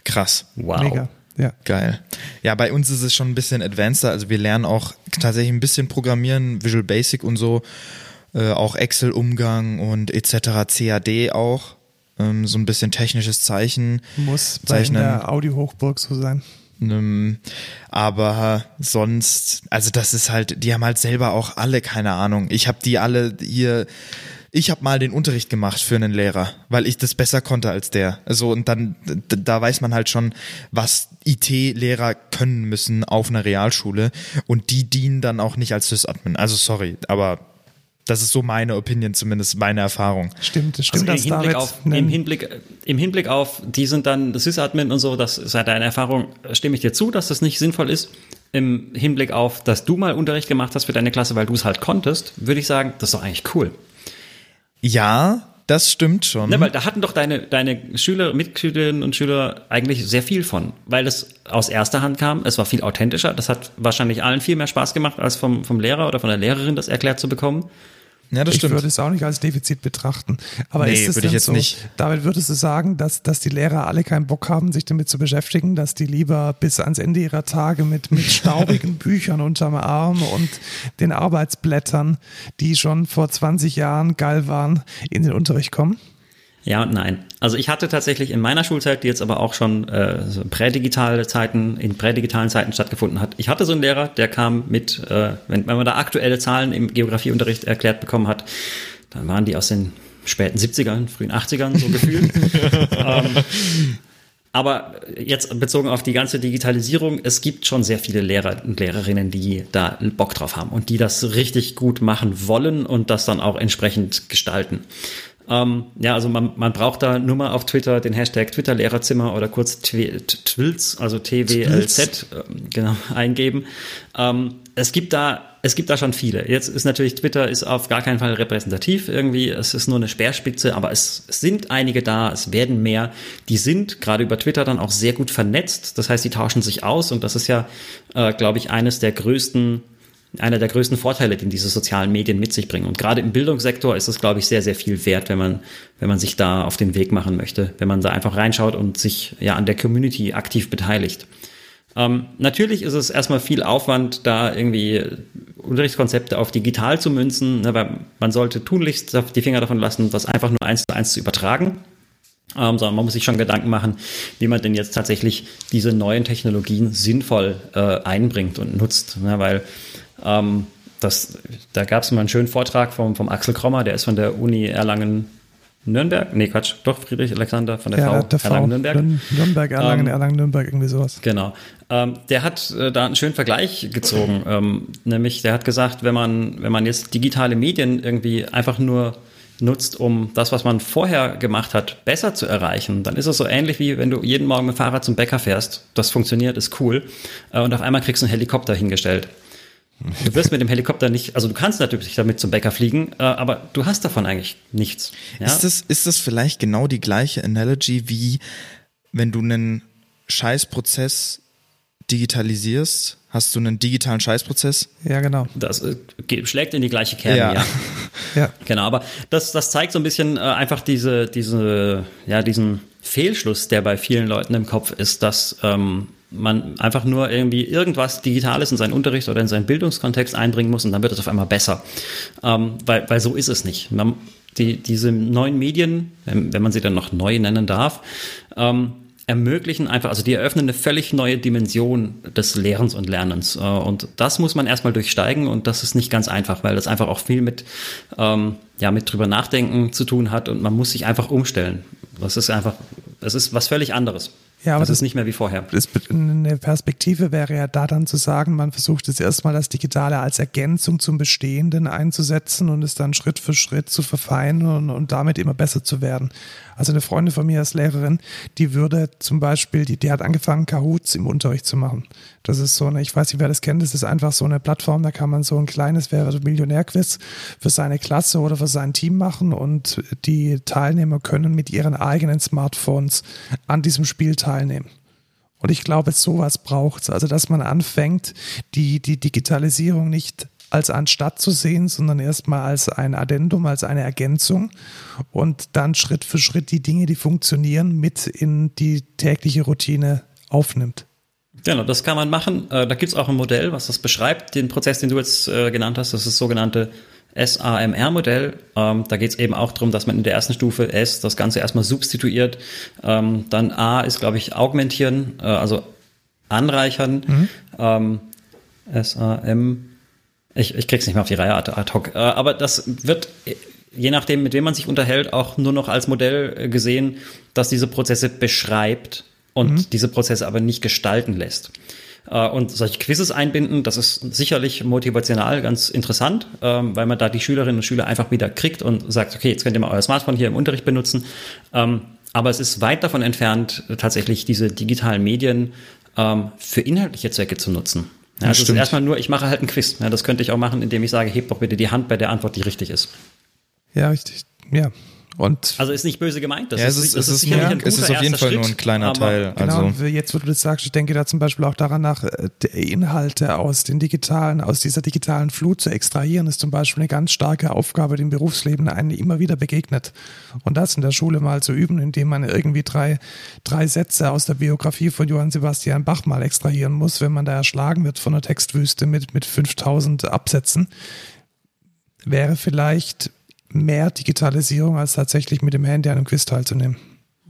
Krass. Wow. Mega. Ja. Geil. Ja, bei uns ist es schon ein bisschen advanceder. Also wir lernen auch tatsächlich ein bisschen Programmieren, Visual Basic und so, äh, auch Excel-Umgang und etc. CAD auch. Ähm, so ein bisschen technisches Zeichen. Muss bei Zeichnen. der Audi-Hochburg so sein. Ähm, aber sonst, also das ist halt, die haben halt selber auch alle keine Ahnung. Ich habe die alle hier, ich habe mal den Unterricht gemacht für einen Lehrer, weil ich das besser konnte als der. Also und dann, da weiß man halt schon, was IT-Lehrer können müssen auf einer Realschule und die dienen dann auch nicht als Sysadmin. Also sorry, aber das ist so meine Opinion, zumindest meine Erfahrung. Stimmt, das stimmt, Also im Hinblick, auf, im, Hinblick, Im Hinblick auf, die sind dann Sysadmin und so, das ist halt eine Erfahrung, stimme ich dir zu, dass das nicht sinnvoll ist. im Hinblick auf, dass du mal Unterricht gemacht hast für deine Klasse, weil du es halt konntest, würde ich sagen, das ist doch eigentlich cool. Ja, das stimmt schon. Ne, weil da hatten doch deine, deine Schüler, Mitschülerinnen und Schüler eigentlich sehr viel von, weil es aus erster Hand kam. Es war viel authentischer. Das hat wahrscheinlich allen viel mehr Spaß gemacht, als vom, vom Lehrer oder von der Lehrerin das erklärt zu bekommen. Ja, das ich stimmt. würde es auch nicht als Defizit betrachten. Aber nee, ist es würde ich jetzt so, nicht. David, würdest du sagen, dass, dass die Lehrer alle keinen Bock haben, sich damit zu beschäftigen, dass die lieber bis ans Ende ihrer Tage mit, mit staubigen Büchern unterm Arm und den Arbeitsblättern, die schon vor 20 Jahren geil waren, in den Unterricht kommen? Ja und nein. Also ich hatte tatsächlich in meiner Schulzeit, die jetzt aber auch schon äh, so prädigitale Zeiten, in prädigitalen Zeiten stattgefunden hat. Ich hatte so einen Lehrer, der kam mit, äh, wenn, wenn man da aktuelle Zahlen im Geografieunterricht erklärt bekommen hat, dann waren die aus den späten 70ern, frühen 80ern so gefühlt. ähm, aber jetzt bezogen auf die ganze Digitalisierung, es gibt schon sehr viele Lehrer und Lehrerinnen, die da Bock drauf haben und die das richtig gut machen wollen und das dann auch entsprechend gestalten. Ähm, ja, also man, man braucht da nur mal auf Twitter den Hashtag Twitter-Lehrerzimmer oder kurz Twilz, also TWLZ, ähm, genau, eingeben. Ähm, es gibt da, es gibt da schon viele. Jetzt ist natürlich Twitter ist auf gar keinen Fall repräsentativ irgendwie. Es ist nur eine Speerspitze, aber es, es sind einige da, es werden mehr. Die sind gerade über Twitter dann auch sehr gut vernetzt. Das heißt, die tauschen sich aus und das ist ja, äh, glaube ich, eines der größten einer der größten Vorteile, den diese sozialen Medien mit sich bringen. Und gerade im Bildungssektor ist es, glaube ich, sehr, sehr viel wert, wenn man, wenn man sich da auf den Weg machen möchte, wenn man da einfach reinschaut und sich ja an der Community aktiv beteiligt. Ähm, natürlich ist es erstmal viel Aufwand, da irgendwie Unterrichtskonzepte auf digital zu münzen, ne, weil man sollte tunlichst die Finger davon lassen, das einfach nur eins zu eins zu übertragen. Ähm, sondern man muss sich schon Gedanken machen, wie man denn jetzt tatsächlich diese neuen Technologien sinnvoll äh, einbringt und nutzt. Ne, weil ähm, das, da gab es mal einen schönen Vortrag vom, vom Axel Krommer, der ist von der Uni Erlangen Nürnberg, nee Quatsch, doch Friedrich Alexander von der ja, V, der Erlangen Nürnberg. Nürnberg, Erlangen, ähm, Erlangen Nürnberg, irgendwie sowas. Genau. Ähm, der hat äh, da einen schönen Vergleich gezogen, ähm, nämlich der hat gesagt, wenn man, wenn man jetzt digitale Medien irgendwie einfach nur nutzt, um das, was man vorher gemacht hat, besser zu erreichen, dann ist es so ähnlich wie wenn du jeden Morgen mit dem Fahrrad zum Bäcker fährst. Das funktioniert, ist cool. Äh, und auf einmal kriegst du einen Helikopter hingestellt. Du wirst mit dem Helikopter nicht, also du kannst natürlich damit zum Bäcker fliegen, äh, aber du hast davon eigentlich nichts. Ja? Ist, das, ist das vielleicht genau die gleiche Analogy wie wenn du einen Scheißprozess digitalisierst? Hast du einen digitalen Scheißprozess? Ja, genau. Das äh, schlägt in die gleiche Kerbe, ja. ja. ja. Genau, aber das, das zeigt so ein bisschen äh, einfach diese, diese, ja, diesen Fehlschluss, der bei vielen Leuten im Kopf ist, dass ähm, man einfach nur irgendwie irgendwas Digitales in seinen Unterricht oder in seinen Bildungskontext einbringen muss und dann wird es auf einmal besser. Ähm, weil, weil so ist es nicht. Man, die, diese neuen Medien, wenn, wenn, man sie dann noch neu nennen darf, ähm, ermöglichen einfach, also die eröffnen eine völlig neue Dimension des Lehrens und Lernens. Äh, und das muss man erstmal durchsteigen und das ist nicht ganz einfach, weil das einfach auch viel mit, ähm, ja, mit drüber nachdenken zu tun hat und man muss sich einfach umstellen. Das ist einfach, es ist was völlig anderes. Ja, aber das, das ist nicht mehr wie vorher. Das, eine Perspektive wäre ja da dann zu sagen, man versucht es erstmal das Digitale als Ergänzung zum Bestehenden einzusetzen und es dann Schritt für Schritt zu verfeinern und, und damit immer besser zu werden. Also eine Freundin von mir als Lehrerin, die würde zum Beispiel, die, die hat angefangen, Kahoots im Unterricht zu machen. Das ist so eine, ich weiß nicht, wer das kennt, das ist einfach so eine Plattform, da kann man so ein kleines Wer wird Millionärquiz für seine Klasse oder für sein Team machen und die Teilnehmer können mit ihren eigenen Smartphones an diesem Spiel teilnehmen. Und ich glaube, sowas braucht es. Also, dass man anfängt, die, die Digitalisierung nicht als anstatt zu sehen, sondern erstmal als ein Addendum, als eine Ergänzung und dann Schritt für Schritt die Dinge, die funktionieren, mit in die tägliche Routine aufnimmt. Genau, das kann man machen. Äh, da gibt es auch ein Modell, was das beschreibt, den Prozess, den du jetzt äh, genannt hast. Das ist das sogenannte SAMR-Modell. Ähm, da geht es eben auch darum, dass man in der ersten Stufe S das Ganze erstmal substituiert. Ähm, dann A ist, glaube ich, augmentieren, äh, also anreichern. Mhm. Ähm, SAM ich, ich krieg's nicht mehr auf die Reihe ad, hoc. Äh, aber das wird, je nachdem, mit wem man sich unterhält, auch nur noch als Modell äh, gesehen, dass diese Prozesse beschreibt und mhm. diese Prozesse aber nicht gestalten lässt. Äh, und solche Quizzes einbinden, das ist sicherlich motivational ganz interessant, ähm, weil man da die Schülerinnen und Schüler einfach wieder kriegt und sagt, okay, jetzt könnt ihr mal euer Smartphone hier im Unterricht benutzen. Ähm, aber es ist weit davon entfernt, tatsächlich diese digitalen Medien ähm, für inhaltliche Zwecke zu nutzen. Ja, das, das ist erstmal nur, ich mache halt ein Quiz. Ja, das könnte ich auch machen, indem ich sage, heb doch bitte die Hand bei der Antwort, die richtig ist. Ja, richtig. Ja, und also ist nicht böse gemeint. Das ja, ist, es ist, es ist, sicherlich ein es ist auf jeden Fall Schritt, nur ein kleiner Teil. Genau, also. jetzt wo du das sagst, ich denke da zum Beispiel auch daran nach, äh, Inhalte aus den digitalen, aus dieser digitalen Flut zu extrahieren, ist zum Beispiel eine ganz starke Aufgabe, die im Berufsleben einen immer wieder begegnet. Und das in der Schule mal zu üben, indem man irgendwie drei, drei Sätze aus der Biografie von Johann Sebastian Bach mal extrahieren muss, wenn man da erschlagen wird von einer Textwüste mit, mit 5000 Absätzen, wäre vielleicht mehr Digitalisierung als tatsächlich mit dem Handy an einem Quiz teilzunehmen.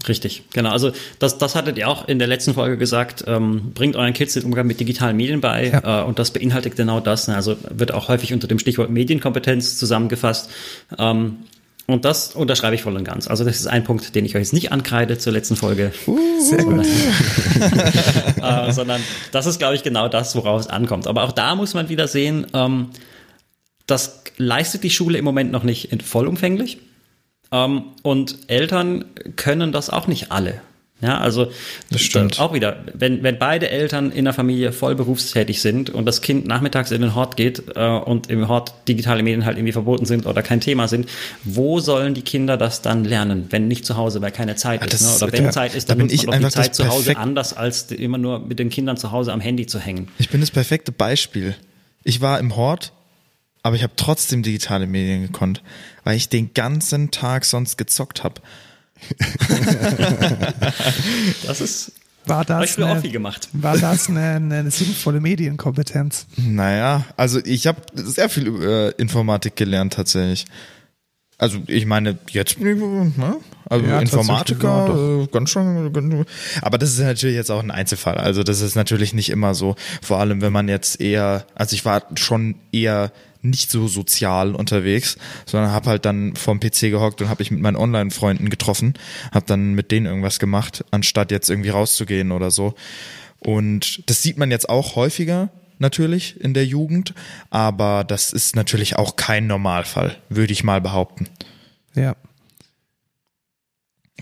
Richtig, genau. Also das, das hattet ihr auch in der letzten Folge gesagt. Ähm, bringt euren Kids den Umgang mit digitalen Medien bei ja. äh, und das beinhaltet genau das. Ne? Also wird auch häufig unter dem Stichwort Medienkompetenz zusammengefasst. Ähm, und das unterschreibe ich voll und ganz. Also das ist ein Punkt, den ich euch jetzt nicht ankreide zur letzten Folge. Uh, sehr gut. äh, sondern das ist, glaube ich, genau das, worauf es ankommt. Aber auch da muss man wieder sehen, ähm, das leistet die Schule im Moment noch nicht vollumfänglich. Ähm, und Eltern können das auch nicht alle. Ja, also das stimmt. auch wieder, wenn, wenn beide Eltern in der Familie voll berufstätig sind und das Kind nachmittags in den Hort geht äh, und im Hort digitale Medien halt irgendwie verboten sind oder kein Thema sind, wo sollen die Kinder das dann lernen, wenn nicht zu Hause, weil keine Zeit ja, ist? Ne? Oder wenn der, Zeit ist, dann ich man die Zeit zu Hause anders, als immer nur mit den Kindern zu Hause am Handy zu hängen. Ich bin das perfekte Beispiel. Ich war im Hort aber ich habe trotzdem digitale Medien gekonnt, weil ich den ganzen Tag sonst gezockt habe. das ist war das, eine, gemacht. war das eine, eine, sinnvolle Medienkompetenz? Naja, also ich habe sehr viel über äh, Informatik gelernt tatsächlich. Also ich meine, jetzt bin ich, ne? also ja, Informatiker, äh, ganz schön, aber das ist natürlich jetzt auch ein Einzelfall. Also das ist natürlich nicht immer so, vor allem wenn man jetzt eher, also ich war schon eher nicht so sozial unterwegs, sondern habe halt dann vorm PC gehockt und habe ich mit meinen Online-Freunden getroffen, habe dann mit denen irgendwas gemacht, anstatt jetzt irgendwie rauszugehen oder so. Und das sieht man jetzt auch häufiger natürlich in der Jugend, aber das ist natürlich auch kein Normalfall, würde ich mal behaupten. Ja.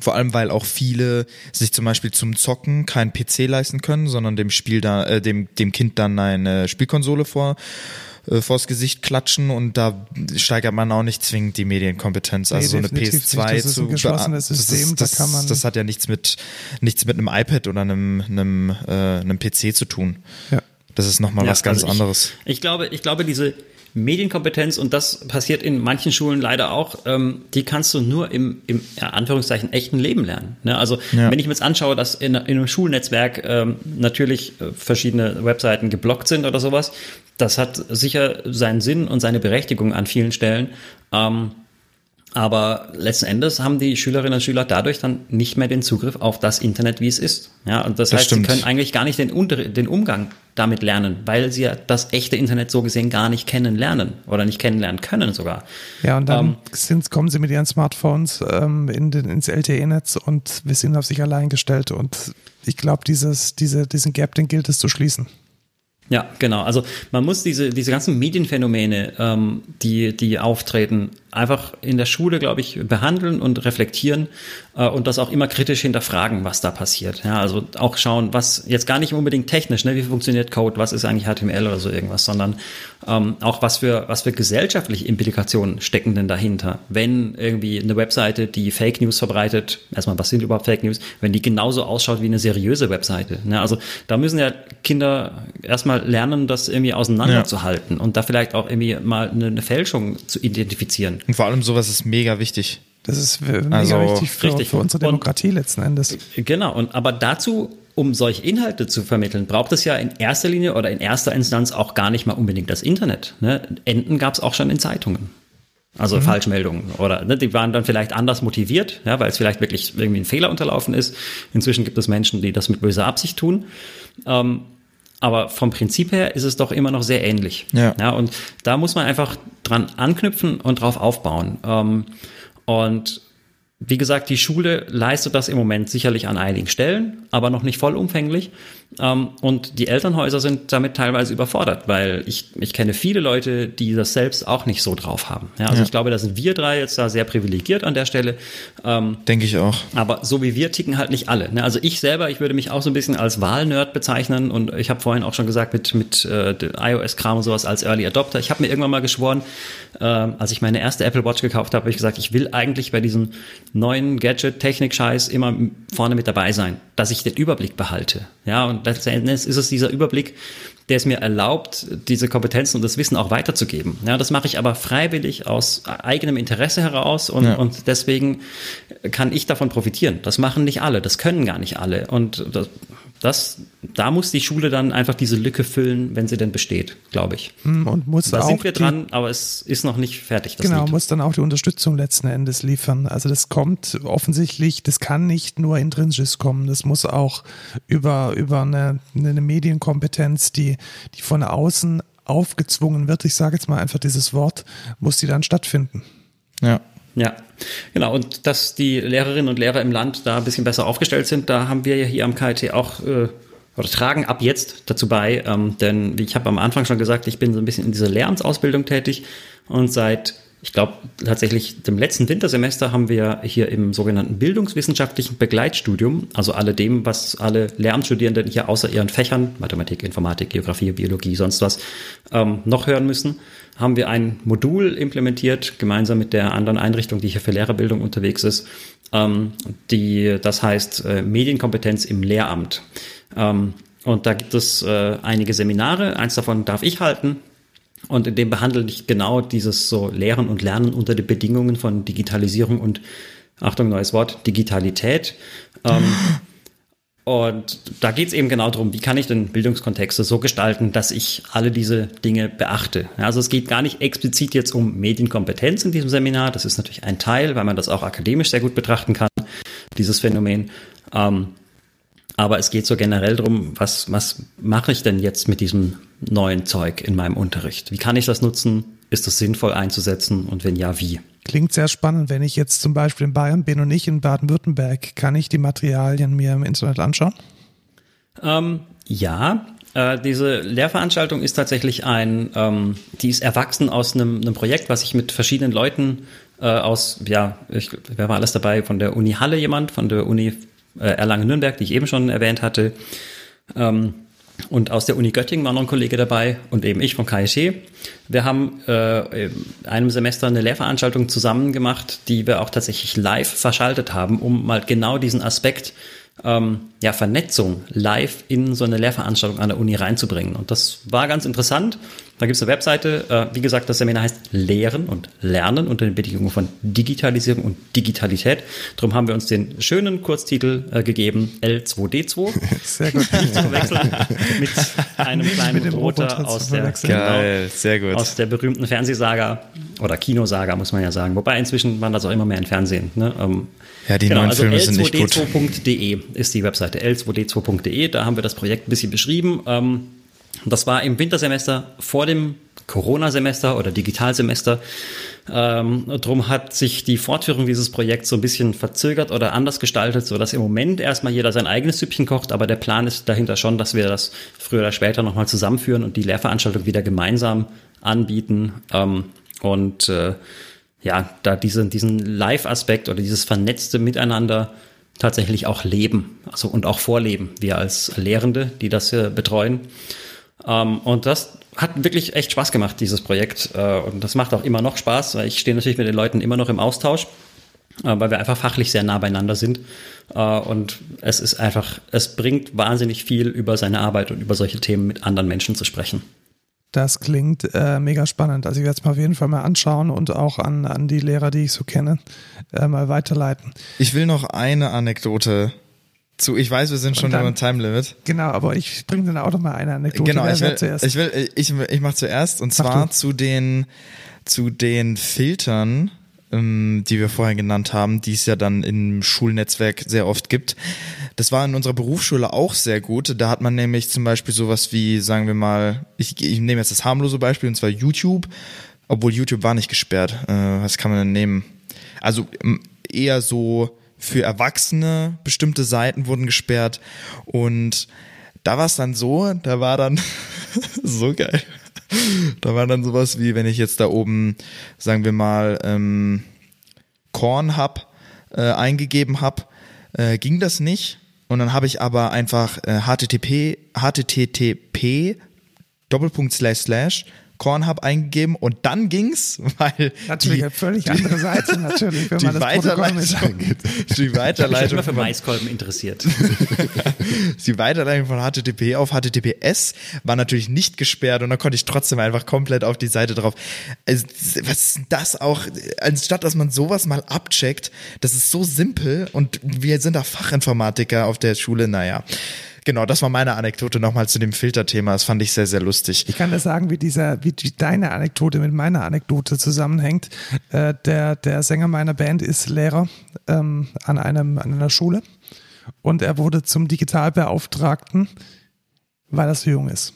Vor allem, weil auch viele sich zum Beispiel zum Zocken kein PC leisten können, sondern dem Spiel da, äh, dem, dem Kind dann eine Spielkonsole vor äh, vors Gesicht klatschen und da steigert man auch nicht zwingend die Medienkompetenz. Also so eine PS2 nicht. Das ist ein geschlossenes System, das, da kann man. Das hat ja nichts mit nichts mit einem iPad oder einem einem, äh, einem PC zu tun. Ja. Das ist nochmal ja, was ganz also ich, anderes. Ich glaube, ich glaube, diese Medienkompetenz, und das passiert in manchen Schulen leider auch, ähm, die kannst du nur im, im ja, Anführungszeichen echten Leben lernen. Ne? Also ja. wenn ich mir jetzt anschaue, dass in, in einem Schulnetzwerk ähm, natürlich äh, verschiedene Webseiten geblockt sind oder sowas, das hat sicher seinen Sinn und seine Berechtigung an vielen Stellen. Ähm, aber letzten Endes haben die Schülerinnen und Schüler dadurch dann nicht mehr den Zugriff auf das Internet, wie es ist. Ja, und das, das heißt, stimmt. sie können eigentlich gar nicht den, Unter den Umgang damit lernen, weil sie ja das echte Internet so gesehen gar nicht kennenlernen oder nicht kennenlernen können sogar. Ja, und dann ähm, sind, kommen sie mit ihren Smartphones ähm, in den, ins LTE-Netz und wir sind auf sich allein gestellt. Und ich glaube, dieses, diese, diesen Gap, den gilt es zu schließen. Ja, genau. Also man muss diese, diese ganzen Medienphänomene, ähm, die, die auftreten, einfach in der Schule, glaube ich, behandeln und reflektieren äh, und das auch immer kritisch hinterfragen, was da passiert. Ja, also auch schauen, was jetzt gar nicht unbedingt technisch, ne, wie funktioniert Code, was ist eigentlich HTML oder so irgendwas, sondern ähm, auch was für, was für gesellschaftliche Implikationen stecken denn dahinter. Wenn irgendwie eine Webseite, die Fake News verbreitet, erstmal, was sind überhaupt Fake News, wenn die genauso ausschaut wie eine seriöse Webseite. Ne? Also da müssen ja Kinder erstmal lernen, das irgendwie auseinanderzuhalten ja. und da vielleicht auch irgendwie mal eine, eine Fälschung zu identifizieren. Und vor allem sowas ist mega wichtig. Das ist mega also, wichtig für, richtig. für unsere Demokratie und, letzten Endes. Genau, und aber dazu, um solche Inhalte zu vermitteln, braucht es ja in erster Linie oder in erster Instanz auch gar nicht mal unbedingt das Internet. Ne? Enden gab es auch schon in Zeitungen. Also mhm. Falschmeldungen oder ne, die waren dann vielleicht anders motiviert, ja, weil es vielleicht wirklich irgendwie ein Fehler unterlaufen ist. Inzwischen gibt es Menschen, die das mit böser Absicht tun. Ähm, aber vom Prinzip her ist es doch immer noch sehr ähnlich. Ja. ja und da muss man einfach dran anknüpfen und drauf aufbauen. Ähm, und wie gesagt, die Schule leistet das im Moment sicherlich an einigen Stellen, aber noch nicht vollumfänglich. Ähm, und die Elternhäuser sind damit teilweise überfordert, weil ich, ich kenne viele Leute, die das selbst auch nicht so drauf haben. Ja, also ja. ich glaube, da sind wir drei jetzt da sehr privilegiert an der Stelle. Ähm, Denke ich auch. Aber so wie wir ticken halt nicht alle. Ne? Also ich selber, ich würde mich auch so ein bisschen als Wahlnerd bezeichnen und ich habe vorhin auch schon gesagt mit, mit äh, iOS-Kram und sowas als Early Adopter. Ich habe mir irgendwann mal geschworen, äh, als ich meine erste Apple Watch gekauft habe, habe ich gesagt, ich will eigentlich bei diesem neuen Gadget-Technik-Scheiß immer vorne mit dabei sein, dass ich den Überblick behalte. Ja, und letzten ist es dieser Überblick, der es mir erlaubt, diese Kompetenzen und das Wissen auch weiterzugeben. Ja, das mache ich aber freiwillig aus eigenem Interesse heraus und, ja. und deswegen kann ich davon profitieren. Das machen nicht alle, das können gar nicht alle. Und das, das, da muss die Schule dann einfach diese Lücke füllen, wenn sie denn besteht, glaube ich. Hm, und muss da auch sind wir dran, aber es ist noch nicht fertig. genau, Lied. muss dann auch die Unterstützung letzten Endes liefern. Also das kommt offensichtlich, das kann nicht nur intrinsisch kommen, das muss auch über, über eine, eine Medienkompetenz, die, die von außen aufgezwungen wird, ich sage jetzt mal einfach dieses Wort, muss die dann stattfinden. Ja. Ja, genau. Und dass die Lehrerinnen und Lehrer im Land da ein bisschen besser aufgestellt sind, da haben wir ja hier am KIT auch äh, oder tragen ab jetzt dazu bei. Ähm, denn wie ich habe am Anfang schon gesagt, ich bin so ein bisschen in dieser Lehramtsausbildung tätig und seit ich glaube, tatsächlich dem letzten Wintersemester haben wir hier im sogenannten bildungswissenschaftlichen Begleitstudium, also alle dem, was alle Lehramtsstudierenden hier außer ihren Fächern, Mathematik, Informatik, Geografie, Biologie, sonst was, ähm, noch hören müssen, haben wir ein Modul implementiert, gemeinsam mit der anderen Einrichtung, die hier für Lehrerbildung unterwegs ist, ähm, die, das heißt äh, Medienkompetenz im Lehramt. Ähm, und da gibt es äh, einige Seminare, eins davon darf ich halten, und in dem behandle ich genau dieses so Lehren und Lernen unter den Bedingungen von Digitalisierung und, Achtung, neues Wort, Digitalität. Ähm, und da geht es eben genau darum, wie kann ich denn Bildungskontexte so gestalten, dass ich alle diese Dinge beachte. Also es geht gar nicht explizit jetzt um Medienkompetenz in diesem Seminar. Das ist natürlich ein Teil, weil man das auch akademisch sehr gut betrachten kann, dieses Phänomen. Ähm, aber es geht so generell darum, was, was mache ich denn jetzt mit diesem neuen Zeug in meinem Unterricht? Wie kann ich das nutzen? Ist das sinnvoll einzusetzen? Und wenn ja, wie? Klingt sehr spannend. Wenn ich jetzt zum Beispiel in Bayern bin und nicht in Baden-Württemberg, kann ich die Materialien mir im Internet anschauen? Ähm, ja, äh, diese Lehrveranstaltung ist tatsächlich ein, ähm, die ist erwachsen aus einem, einem Projekt, was ich mit verschiedenen Leuten äh, aus, ja, ich, wer war alles dabei? Von der Uni Halle jemand, von der Uni äh, Erlangen-Nürnberg, die ich eben schon erwähnt hatte. Ähm, und aus der Uni Göttingen war noch ein Kollege dabei und eben ich vom KIT. Wir haben äh, in einem Semester eine Lehrveranstaltung zusammen gemacht, die wir auch tatsächlich live verschaltet haben, um mal genau diesen Aspekt ähm, ja, Vernetzung live in so eine Lehrveranstaltung an der Uni reinzubringen. Und das war ganz interessant. Da gibt es eine Webseite. Äh, wie gesagt, das Seminar heißt Lehren und Lernen unter den Bedingungen von Digitalisierung und Digitalität. Darum haben wir uns den schönen Kurztitel äh, gegeben, L2D2. Sehr gut. Nicht zu verwechseln mit einem kleinen mit Roboter aus der, Geil, sehr gut. aus der berühmten Fernsehsaga oder Kinosaga, muss man ja sagen. Wobei inzwischen waren das auch immer mehr im Fernsehen. Ne? Ähm, ja, die genau, neuen also Filme sind nicht gut. l2d2.de ist die Webseite, l2d2.de. Da haben wir das Projekt ein bisschen beschrieben. Ähm, das war im Wintersemester vor dem Corona-Semester oder Digitalsemester. Ähm, drum hat sich die Fortführung dieses Projekts so ein bisschen verzögert oder anders gestaltet, so dass im Moment erstmal jeder sein eigenes Süppchen kocht, aber der Plan ist dahinter schon, dass wir das früher oder später nochmal zusammenführen und die Lehrveranstaltung wieder gemeinsam anbieten. Ähm, und äh, ja, da diesen, diesen Live-Aspekt oder dieses vernetzte Miteinander tatsächlich auch leben, also und auch vorleben, wir als Lehrende, die das betreuen. Ähm, und das hat wirklich echt Spaß gemacht, dieses Projekt. Äh, und das macht auch immer noch Spaß, weil ich stehe natürlich mit den Leuten immer noch im Austausch, äh, weil wir einfach fachlich sehr nah beieinander sind. Äh, und es ist einfach, es bringt wahnsinnig viel über seine Arbeit und über solche Themen mit anderen Menschen zu sprechen. Das klingt äh, mega spannend. Also ich werde es mir auf jeden Fall mal anschauen und auch an, an die Lehrer, die ich so kenne, äh, mal weiterleiten. Ich will noch eine Anekdote zu. Ich weiß, wir sind schon über ein Time Limit. Genau, aber ich bringe dann auch noch mal eine Anekdote. Genau, ich will, zuerst? ich will, ich, ich mache zuerst und zwar zu den zu den Filtern, ähm, die wir vorher genannt haben, die es ja dann im Schulnetzwerk sehr oft gibt. Das war in unserer Berufsschule auch sehr gut. Da hat man nämlich zum Beispiel sowas wie, sagen wir mal, ich, ich nehme jetzt das harmlose Beispiel, und zwar YouTube, obwohl YouTube war nicht gesperrt. Äh, was kann man denn nehmen? Also eher so für Erwachsene, bestimmte Seiten wurden gesperrt und da war es dann so, da war dann so geil. Da war dann sowas wie, wenn ich jetzt da oben, sagen wir mal, ähm, Korn hab, äh, eingegeben hab, äh, ging das nicht. Und dann habe ich aber einfach äh, http, http, Doppelpunkt slash slash Cornhub eingegeben und dann ging's, weil natürlich die, eine völlig andere Seite natürlich, wenn man das angeht. Die Weiterleitung ich bin für Maiskolben interessiert. die Weiterleitung von HTTP auf HTTPS war natürlich nicht gesperrt und dann konnte ich trotzdem einfach komplett auf die Seite drauf. Also, was ist das auch? Anstatt dass man sowas mal abcheckt, das ist so simpel und wir sind da Fachinformatiker auf der Schule, naja. Genau, das war meine Anekdote nochmal zu dem Filterthema. Das fand ich sehr, sehr lustig. Ich kann dir sagen, wie dieser, wie deine Anekdote mit meiner Anekdote zusammenhängt. Äh, der, der Sänger meiner Band ist Lehrer ähm, an einem, an einer Schule und er wurde zum Digitalbeauftragten, weil er so jung ist.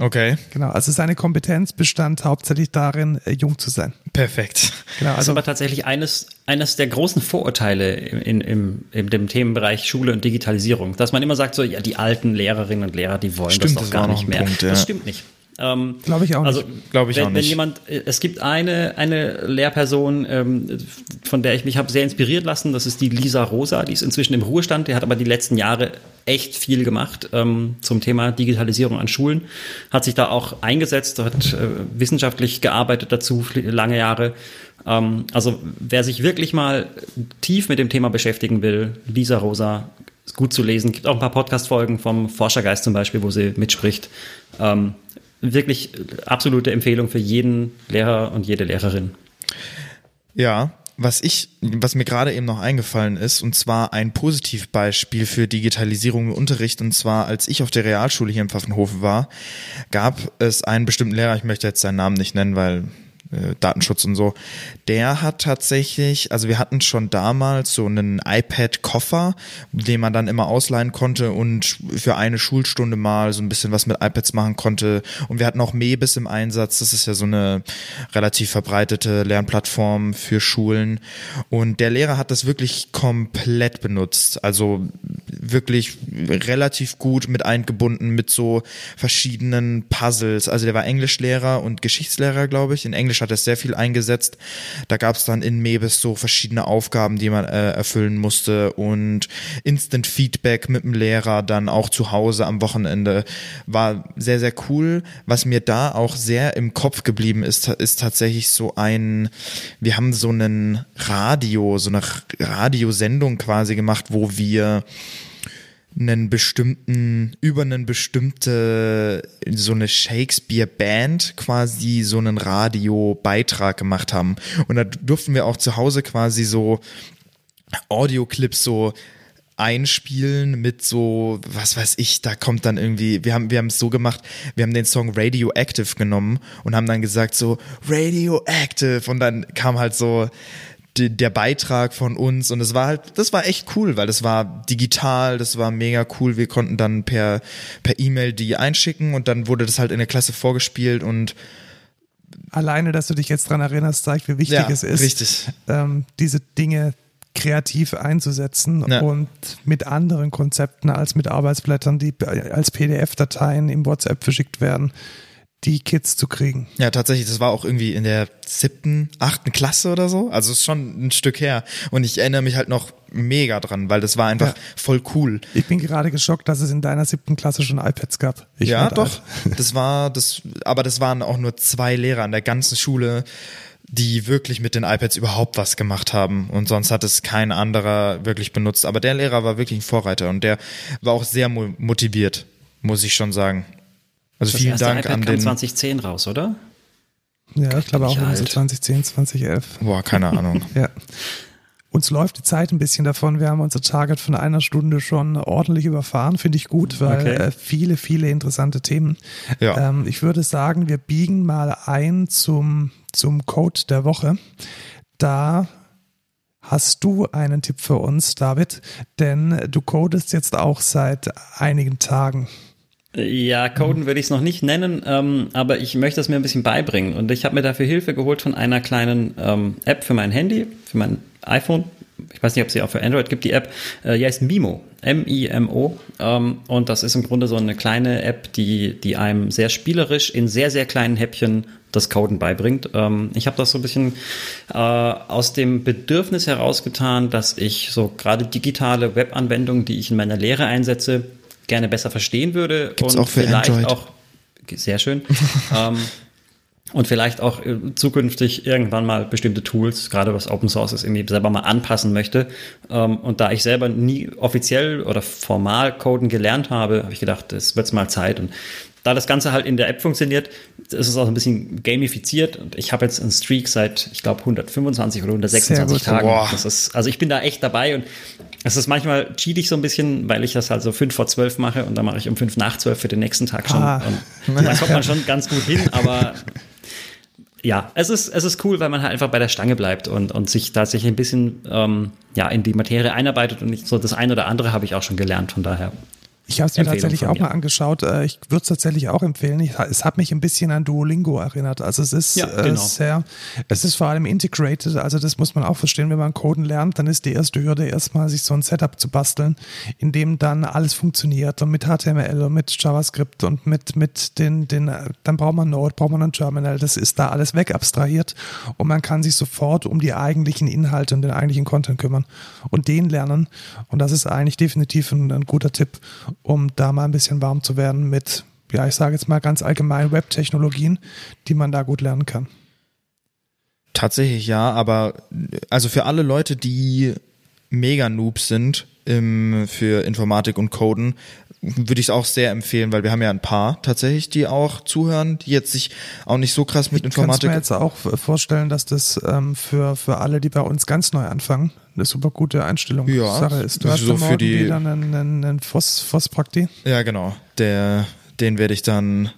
Okay. Genau, also seine Kompetenz bestand hauptsächlich darin, äh, jung zu sein. Perfekt. Genau, also das ist aber tatsächlich eines, eines der großen Vorurteile in, in, in dem Themenbereich Schule und Digitalisierung, dass man immer sagt, so, ja, die alten Lehrerinnen und Lehrer, die wollen stimmt, das doch gar das nicht mehr. Punkt, ja. Das stimmt nicht. Ähm, Glaube ich auch also, nicht. Glaube ich wenn, auch nicht. Wenn jemand, es gibt eine, eine Lehrperson, ähm, von der ich mich habe sehr inspiriert lassen, das ist die Lisa Rosa, die ist inzwischen im Ruhestand, die hat aber die letzten Jahre echt viel gemacht ähm, zum Thema Digitalisierung an Schulen, hat sich da auch eingesetzt, hat äh, wissenschaftlich gearbeitet dazu, lange Jahre. Ähm, also wer sich wirklich mal tief mit dem Thema beschäftigen will, Lisa Rosa, ist gut zu lesen. Gibt auch ein paar Podcast-Folgen vom Forschergeist zum Beispiel, wo sie mitspricht. Ähm, wirklich absolute Empfehlung für jeden Lehrer und jede Lehrerin. Ja, was ich, was mir gerade eben noch eingefallen ist, und zwar ein Positivbeispiel für Digitalisierung im Unterricht, und zwar als ich auf der Realschule hier im Pfaffenhofen war, gab es einen bestimmten Lehrer, ich möchte jetzt seinen Namen nicht nennen, weil äh, Datenschutz und so, der hat tatsächlich, also wir hatten schon damals so einen iPad-Koffer, den man dann immer ausleihen konnte und für eine Schulstunde mal so ein bisschen was mit iPads machen konnte. Und wir hatten auch Mebis im Einsatz, das ist ja so eine relativ verbreitete Lernplattform für Schulen. Und der Lehrer hat das wirklich komplett benutzt, also wirklich relativ gut mit eingebunden mit so verschiedenen Puzzles. Also der war Englischlehrer und Geschichtslehrer, glaube ich. In Englisch hat er sehr viel eingesetzt. Da gab es dann in Mebis so verschiedene Aufgaben, die man äh, erfüllen musste und Instant Feedback mit dem Lehrer dann auch zu Hause am Wochenende war sehr, sehr cool. Was mir da auch sehr im Kopf geblieben ist, ist tatsächlich so ein, wir haben so einen Radio, so eine Radiosendung quasi gemacht, wo wir einen bestimmten, über einen bestimmte, so eine Shakespeare-Band quasi so einen Radiobeitrag gemacht haben. Und da durften wir auch zu Hause quasi so Audioclips so einspielen mit so, was weiß ich, da kommt dann irgendwie, wir haben wir haben es so gemacht, wir haben den Song Radioactive genommen und haben dann gesagt so Radioactive und dann kam halt so die, der Beitrag von uns und es war halt, das war echt cool, weil das war digital, das war mega cool. Wir konnten dann per per E-Mail die einschicken und dann wurde das halt in der Klasse vorgespielt und alleine, dass du dich jetzt dran erinnerst, zeigt, wie wichtig Ja, es ist. Ähm, diese Dinge kreativ einzusetzen Ja. und mit anderen Konzepten als mit Arbeitsblättern, die als PDF-Dateien im WhatsApp verschickt werden, die Kids zu kriegen. Ja, tatsächlich, das war auch irgendwie in der siebten, achten Klasse oder so. Also ist schon ein Stück her. Und ich erinnere mich halt noch mega dran, weil das war einfach Ja. voll cool. Ich bin gerade geschockt, dass es in deiner siebten Klasse schon iPads gab. Ich ja, doch. alt. Das war das, aber das waren auch nur zwei Lehrer an der ganzen Schule, die wirklich mit den iPads überhaupt was gemacht haben. Und sonst hat es kein anderer wirklich benutzt. Aber der Lehrer war wirklich ein Vorreiter und der war auch sehr mo- motiviert, muss ich schon sagen. Also Das vielen erste Dank iPad an kam den. 2010 raus, oder? Ja, ich glaube auch irgendwie so alt. 2010, 2011. Boah, keine Ahnung. Ja. Uns läuft die Zeit ein bisschen davon. Wir haben unser Target von einer Stunde schon ordentlich überfahren. Finde ich gut, weil Okay. äh, viele, viele interessante Themen. Ja. Ähm, ich würde sagen, wir biegen mal ein zum, zum Code der Woche. Da hast du einen Tipp für uns, David, denn du codest jetzt auch seit einigen Tagen. Ja, Coden würde ich es noch nicht nennen, ähm, aber ich möchte es mir ein bisschen beibringen. Und ich habe mir dafür Hilfe geholt von einer kleinen ähm, App für mein Handy, für mein iPhone. ich weiß nicht, ob es sie auch für Android gibt, die App, äh, die heißt Mimo, M-I-M-O. Ähm, und das ist im Grunde so eine kleine App, die, die einem sehr spielerisch in sehr, sehr kleinen Häppchen das Coden beibringt. Ähm, ich habe das so ein bisschen äh, aus dem Bedürfnis herausgetan, dass ich so gerade digitale Webanwendungen, die ich in meiner Lehre einsetze, gerne besser verstehen würde. Gibt's und auch für vielleicht Android? auch sehr schön. ähm, und vielleicht auch äh, zukünftig irgendwann mal bestimmte Tools, gerade was Open Source ist, irgendwie selber mal anpassen möchte. Ähm, und da ich selber nie offiziell oder formal Coden gelernt habe, habe ich gedacht, es wird mal Zeit. Und da das Ganze halt in der App funktioniert, ist es auch ein bisschen gamifiziert. Und ich habe jetzt einen Streak seit, ich glaube, 125 oder 126 Tagen. Das ist, also ich bin da echt dabei und es ist manchmal cheatig so ein bisschen, weil ich das halt so fünf vor zwölf mache und dann mache ich um fünf nach zwölf für den nächsten Tag schon. Ah. Und da kommt man schon ganz gut hin, aber ja, es ist, es ist cool, weil man halt einfach bei der Stange bleibt und, und sich tatsächlich ein bisschen ähm, ja, in die Materie einarbeitet und nicht so das eine oder andere habe ich auch schon gelernt, von daher. Ich habe es mir tatsächlich auch mal angeschaut. Äh, ich würde es tatsächlich auch empfehlen. Ich, es hat mich ein bisschen an Duolingo erinnert. Also es ist ja, äh, genau. sehr, es ist vor allem integrated. Also das muss man auch verstehen. Wenn man Coden lernt, dann ist die erste Hürde erstmal, sich so ein Setup zu basteln, in dem dann alles funktioniert und mit HTML und mit JavaScript und mit, mit den, den, dann braucht man Node, braucht man ein Terminal. Das ist da alles wegabstrahiert und man kann sich sofort um die eigentlichen Inhalte und den eigentlichen Content kümmern und den lernen. Und das ist eigentlich definitiv ein, ein guter Tipp um da mal ein bisschen warm zu werden mit, ja, ich sage jetzt mal ganz allgemein Web-Technologien, die man da gut lernen kann. Tatsächlich ja, aber also für alle Leute, die mega Noobs sind im, für Informatik und Coden, würde ich es auch sehr empfehlen, weil wir haben ja ein paar tatsächlich, die auch zuhören, die jetzt sich auch nicht so krass mit ich Informatik. Ich kann mir jetzt auch vorstellen, dass das ähm, für, für alle, die bei uns ganz neu anfangen, eine super gute Einstellung ja, Sache ist. Du hast so für die wieder einen, einen, einen Phos, Phos-Prakti. Ja, genau. Der, den werde ich dann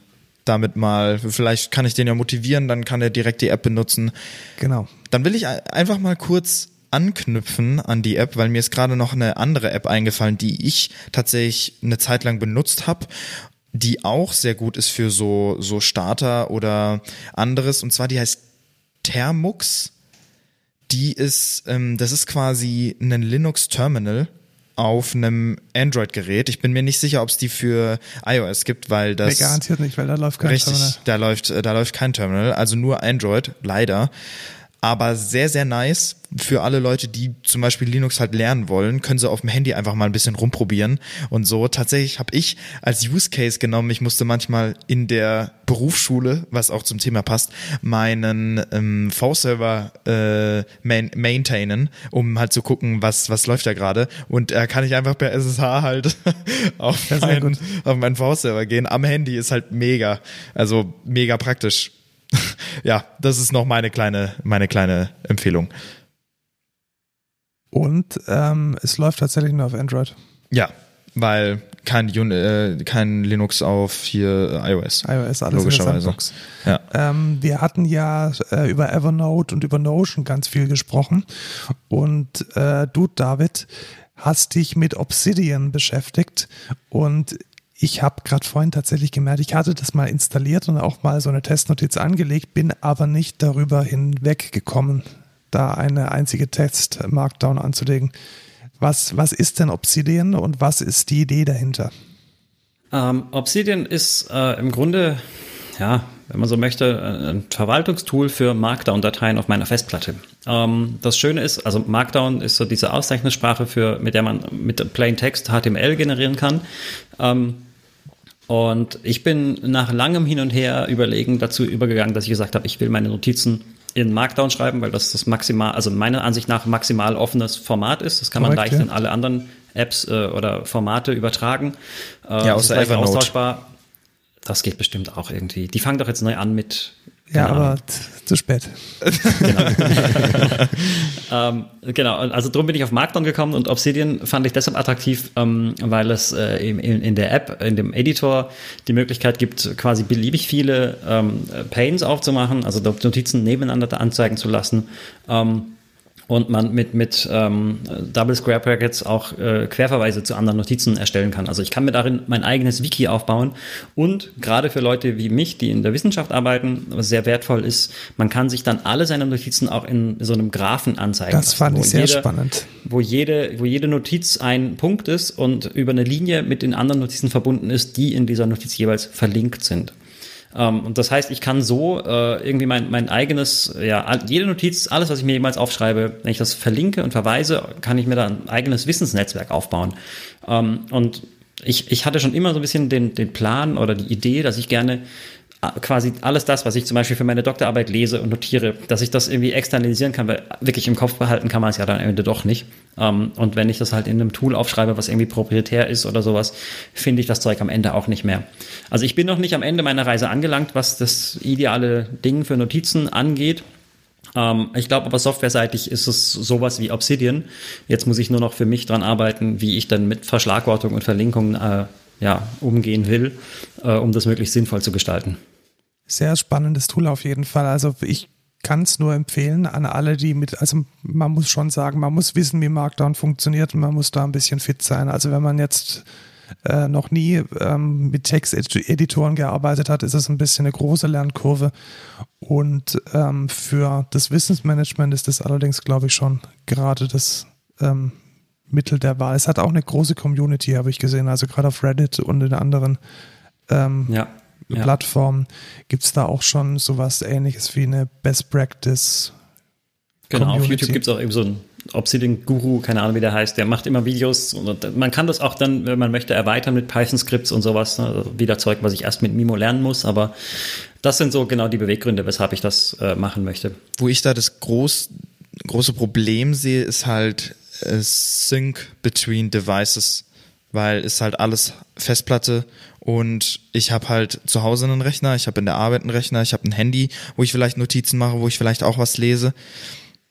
damit mal, vielleicht kann ich den ja motivieren, dann kann er direkt die App benutzen. Genau. Dann will ich einfach mal kurz anknüpfen an die App, weil mir ist gerade noch eine andere App eingefallen, die ich tatsächlich eine Zeit lang benutzt habe die auch sehr gut ist für so so Starter oder anderes und zwar die heißt Thermux die ist, ähm, das ist quasi ein Linux-Terminal auf einem Android-Gerät. Ich bin mir nicht sicher, ob es die für iOS gibt, weil das. Nee, garantiert nicht, weil da läuft kein richtig, Terminal. Da läuft, da läuft kein Terminal, also nur Android, leider aber sehr, sehr nice für alle Leute, die zum Beispiel Linux halt lernen wollen, können sie auf dem Handy einfach mal ein bisschen rumprobieren und so. Tatsächlich habe ich als Use Case genommen, ich musste manchmal in der Berufsschule, was auch zum Thema passt, meinen ähm, V-Server äh, main maintainen, um halt zu gucken, was, was läuft da gerade. Und äh, kann ich einfach per SSH halt auf, mein, auf meinen V-Server gehen. Am Handy ist halt mega, also mega praktisch ja, das ist noch meine kleine, meine kleine Empfehlung. Und ähm, es läuft tatsächlich nur auf Android. Ja, weil kein, äh, kein Linux auf hier iOS. iOS, alles logischerweise. Ja. Ähm, wir hatten ja äh, über Evernote und über Notion ganz viel gesprochen. Und äh, du, David, hast dich mit Obsidian beschäftigt. Und ich habe gerade vorhin tatsächlich gemerkt, ich hatte das mal installiert und auch mal so eine Testnotiz angelegt, bin aber nicht darüber hinweggekommen, da eine einzige Test-Markdown anzulegen. Was, was ist denn Obsidian und was ist die Idee dahinter? Ähm, Obsidian ist äh, im Grunde, ja, wenn man so möchte, ein Verwaltungstool für Markdown-Dateien auf meiner Festplatte. Ähm, das Schöne ist, also Markdown ist so diese Auszeichnungssprache, für, mit der man mit Plain Text HTML generieren kann. Ähm, und ich bin nach langem Hin und Her überlegen dazu übergegangen, dass ich gesagt habe, ich will meine Notizen in Markdown schreiben, weil das das maximal, also meiner Ansicht nach maximal offenes Format ist. Das kann man Korrekt, leicht ja. in alle anderen Apps äh, oder Formate übertragen. Äh, ja, außer Evernote. austauschbar. Das geht bestimmt auch irgendwie. Die fangen doch jetzt neu an mit ja, aber zu spät. genau. ähm, genau, also darum bin ich auf Markdown gekommen und Obsidian fand ich deshalb attraktiv, ähm, weil es äh, in, in, der App, in dem Editor die Möglichkeit gibt, quasi beliebig viele ähm, Panes aufzumachen, also Notizen nebeneinander anzeigen zu lassen. Ähm, und man mit, mit ähm, Double Square Brackets auch äh, Querverweise zu anderen Notizen erstellen kann. Also ich kann mir darin mein eigenes Wiki aufbauen und gerade für Leute wie mich, die in der Wissenschaft arbeiten, was sehr wertvoll ist, man kann sich dann alle seine Notizen auch in so einem Graphen anzeigen. Das fand ich sehr jeder, spannend. Wo jede, wo jede Notiz ein Punkt ist und über eine Linie mit den anderen Notizen verbunden ist, die in dieser Notiz jeweils verlinkt sind. Ähm, und das heißt, ich kann so äh, irgendwie mein, mein eigenes, ja, jede Notiz, alles, was ich mir jemals aufschreibe, wenn ich das verlinke und verweise, kann ich mir da ein eigenes Wissensnetzwerk aufbauen. Ähm, und ich, ich hatte schon immer so ein bisschen den, den Plan oder die Idee, dass ich gerne quasi alles das, was ich zum Beispiel für meine Doktorarbeit lese und notiere, dass ich das irgendwie externalisieren kann, weil wirklich im Kopf behalten kann man es ja dann am Ende doch nicht. Ähm, und wenn ich das halt in einem Tool aufschreibe, was irgendwie proprietär ist oder sowas, finde ich das Zeug am Ende auch nicht mehr. Also ich bin noch nicht am Ende meiner Reise angelangt, was das ideale Ding für Notizen angeht. Ähm, ich glaube aber softwareseitig ist es sowas wie Obsidian. Jetzt muss ich nur noch für mich dran arbeiten, wie ich dann mit Verschlagwortung und Verlinkungen äh, ja, umgehen will, äh, um das möglichst sinnvoll zu gestalten. Sehr spannendes Tool auf jeden Fall. Also ich kann es nur empfehlen an alle, die mit, also man muss schon sagen, man muss wissen, wie Markdown funktioniert und man muss da ein bisschen fit sein. Also wenn man jetzt äh, noch nie ähm, mit Texteditoren gearbeitet hat, ist es ein bisschen eine große Lernkurve. Und ähm, für das Wissensmanagement ist das allerdings, glaube ich, schon gerade das ähm, Mittel der Wahl. Es hat auch eine große Community, habe ich gesehen. Also gerade auf Reddit und in anderen ähm, ja, ja. Plattformen gibt es da auch schon sowas ähnliches wie eine Best Practice. Genau, Community. auf YouTube gibt es auch eben so einen Obsidian-Guru, keine Ahnung, wie der heißt, der macht immer Videos und man kann das auch dann, wenn man möchte, erweitern mit Python-Skripts und sowas. Ne? Also wieder Zeug, was ich erst mit Mimo lernen muss, aber das sind so genau die Beweggründe, weshalb ich das äh, machen möchte. Wo ich da das groß, große Problem sehe, ist halt Sync between Devices, weil ist halt alles Festplatte und ich habe halt zu Hause einen Rechner, ich habe in der Arbeit einen Rechner, ich habe ein Handy, wo ich vielleicht Notizen mache, wo ich vielleicht auch was lese.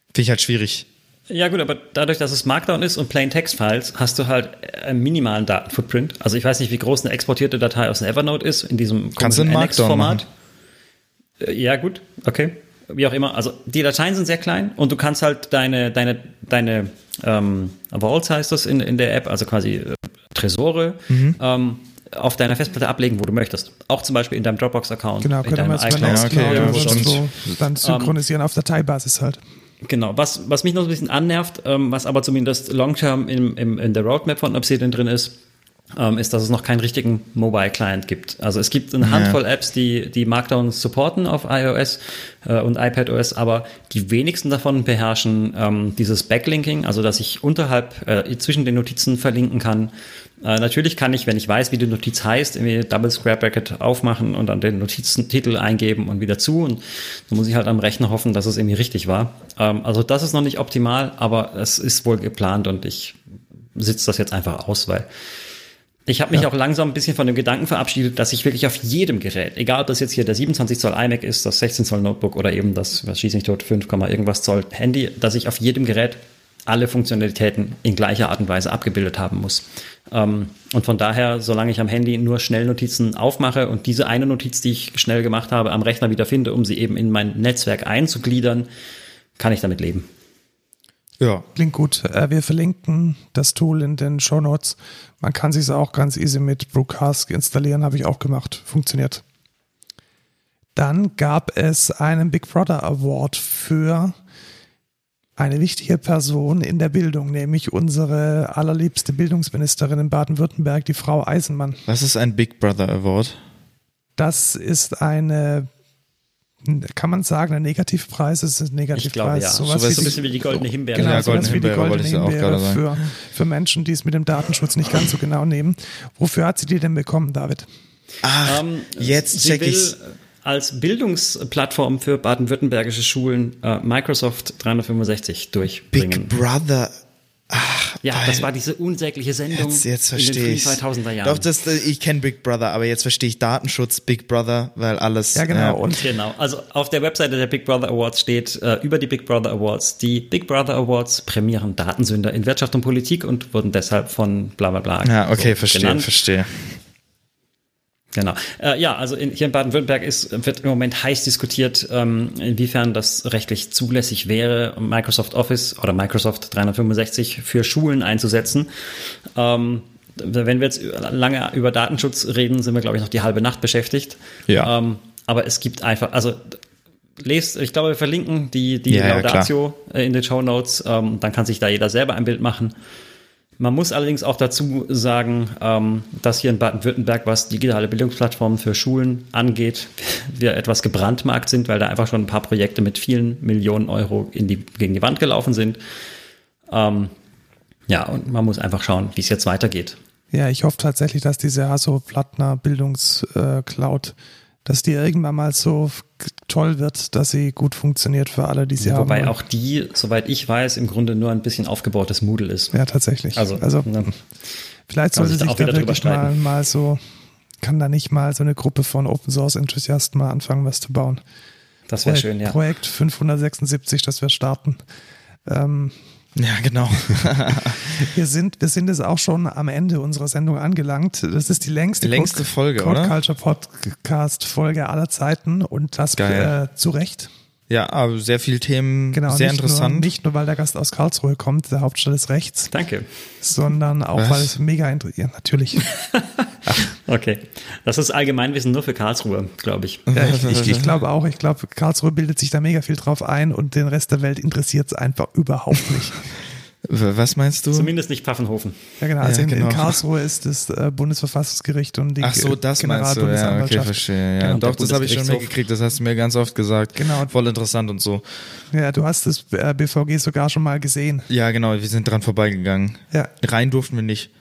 Finde ich halt schwierig. Ja gut, aber dadurch, dass es Markdown ist und Plain Text Files, hast du halt einen minimalen Datenfootprint. Also ich weiß nicht, wie groß eine exportierte Datei aus Evernote ist in diesem NX-Format. Äh, ja gut, okay wie auch immer. Also die Dateien sind sehr klein und du kannst halt deine, deine, deine ähm, Vaults heißt das in, in der App, also quasi äh, Tresore, mhm. ähm, auf deiner Festplatte ablegen, wo du möchtest. Auch zum Beispiel in deinem Dropbox-Account. Genau, könnte man jetzt ja, okay, ja, so dann synchronisieren um, auf Dateibasis halt. Genau, was, was mich noch ein bisschen annervt, ähm, was aber zumindest long-term in, in, in der Roadmap von Obsidian drin ist, ähm, ist, dass es noch keinen richtigen Mobile-Client gibt. Also es gibt eine Handvoll ja. Apps, die, die Markdown supporten auf iOS äh, und iPadOS, aber die wenigsten davon beherrschen ähm, dieses Backlinking, also dass ich unterhalb, äh, zwischen den Notizen verlinken kann. Äh, natürlich kann ich, wenn ich weiß, wie die Notiz heißt, irgendwie Double Square Bracket aufmachen und dann den Notizentitel eingeben und wieder zu. Und dann muss ich halt am Rechner hoffen, dass es irgendwie richtig war. Ähm, also das ist noch nicht optimal, aber es ist wohl geplant und ich sitze das jetzt einfach aus, weil ich habe mich ja. auch langsam ein bisschen von dem Gedanken verabschiedet, dass ich wirklich auf jedem Gerät, egal ob das jetzt hier der 27 Zoll iMac ist, das 16 Zoll Notebook oder eben das, was schießt nicht tot, 5, irgendwas Zoll Handy, dass ich auf jedem Gerät alle Funktionalitäten in gleicher Art und Weise abgebildet haben muss. Ähm, und von daher, solange ich am Handy nur Schnellnotizen aufmache und diese eine Notiz, die ich schnell gemacht habe, am Rechner wieder finde, um sie eben in mein Netzwerk einzugliedern, kann ich damit leben. Ja. Klingt gut. Äh, wir verlinken das Tool in den Show Notes. Man kann sich auch ganz easy mit Broadcast installieren, habe ich auch gemacht. Funktioniert. Dann gab es einen Big Brother Award für eine wichtige Person in der Bildung, nämlich unsere allerliebste Bildungsministerin in Baden-Württemberg, die Frau Eisenmann. Was ist ein Big Brother Award? Das ist eine kann man sagen, ein Negativpreis ist ein Negativpreis. Ich glaube, ja. Sowas so, so ein bisschen wie die goldene Himbeere. Genau, ja, goldene Himbeere, wie die goldene Himbeere für, für Menschen, die es mit dem Datenschutz nicht ganz so genau nehmen. Wofür hat sie die denn bekommen, David? Ah, um, jetzt check ich's als Bildungsplattform für baden-württembergische Schulen äh, Microsoft 365 durchbringen. Big Brother Ja, das war diese unsägliche Sendung jetzt, jetzt verstehe in den 2000er Jahren. Doch, das, äh, ich kenne Big Brother, aber jetzt verstehe ich Datenschutz, Big Brother, weil alles. Ja, genau. Ja. Und genau. Also auf der Webseite der Big Brother Awards steht äh, über die Big Brother Awards. Die Big Brother Awards prämieren Datensünder in Wirtschaft und Politik und wurden deshalb von bla bla bla. Ja, okay, so verstehe, genannt. verstehe. Genau. Äh, ja, also in, hier in Baden-Württemberg ist, wird im Moment heiß diskutiert, ähm, inwiefern das rechtlich zulässig wäre, Microsoft Office oder Microsoft 365 für Schulen einzusetzen. Ähm, wenn wir jetzt lange über Datenschutz reden, sind wir, glaube ich, noch die halbe Nacht beschäftigt. Ja. Ähm, aber es gibt einfach, also lest, ich glaube, wir verlinken die, die Ja, ja, Laudatio äh, in den Show Notes. Ähm, dann kann sich da jeder selber ein Bild machen. Man muss allerdings auch dazu sagen, ähm, dass hier in Baden-Württemberg, was digitale Bildungsplattformen für Schulen angeht, wir etwas gebrandmarkt sind, weil da einfach schon ein paar Projekte mit vielen Millionen Euro die, gegen die Wand gelaufen sind. Ähm, ja, und man muss einfach schauen, wie es jetzt weitergeht. Ja, ich hoffe tatsächlich, dass diese Hasso-Plattner Bildungscloud, dass die irgendwann mal so toll wird, dass sie gut funktioniert für alle, die sie haben. Wobei auch die, soweit ich weiß, im Grunde nur ein bisschen aufgebautes Moodle ist. Ja, tatsächlich. Also, Also, ne, vielleicht sollte sich da auch da wirklich mal, mal so, kann da nicht mal so eine Gruppe von Open Source Enthusiasten mal anfangen, was zu bauen. das wäre schön, ja. Projekt 576, das wir starten. Ähm, Ja, genau. wir sind, wir sind jetzt auch schon am Ende unserer Sendung angelangt. Das ist die längste, Die längste Folge, Code oder? Culture Podcast Folge aller Zeiten und das äh, zu Recht. Ja, aber sehr viele Themen, Genau, sehr nicht interessant. Nur, nicht nur, weil der Gast aus Karlsruhe kommt, der Hauptstadt ist rechts, Danke. sondern auch, Was? weil es mega interessiert. Ja, natürlich. Okay. Das ist Allgemeinwissen nur für Karlsruhe, glaube ich. Ja, ich, ich, ich glaube auch, ich glaube, Karlsruhe bildet sich da mega viel drauf ein und den Rest der Welt interessiert es einfach überhaupt nicht. Was meinst du? Zumindest nicht Pfaffenhofen. Ja, genau. Also Ja, in, genau. in Karlsruhe ist das äh, Bundesverfassungsgericht und die Ach so, das meinst du. Ja, okay, Generalbundesanwaltschaft. verstehe. Ja, Genau, doch, das habe ich schon mitgekriegt. Das hast du mir ganz oft gesagt. Genau. Voll interessant und so. Ja, du hast das äh, BVG sogar schon mal gesehen. Ja, genau. Wir sind dran vorbeigegangen. Ja. Rein durften wir nicht.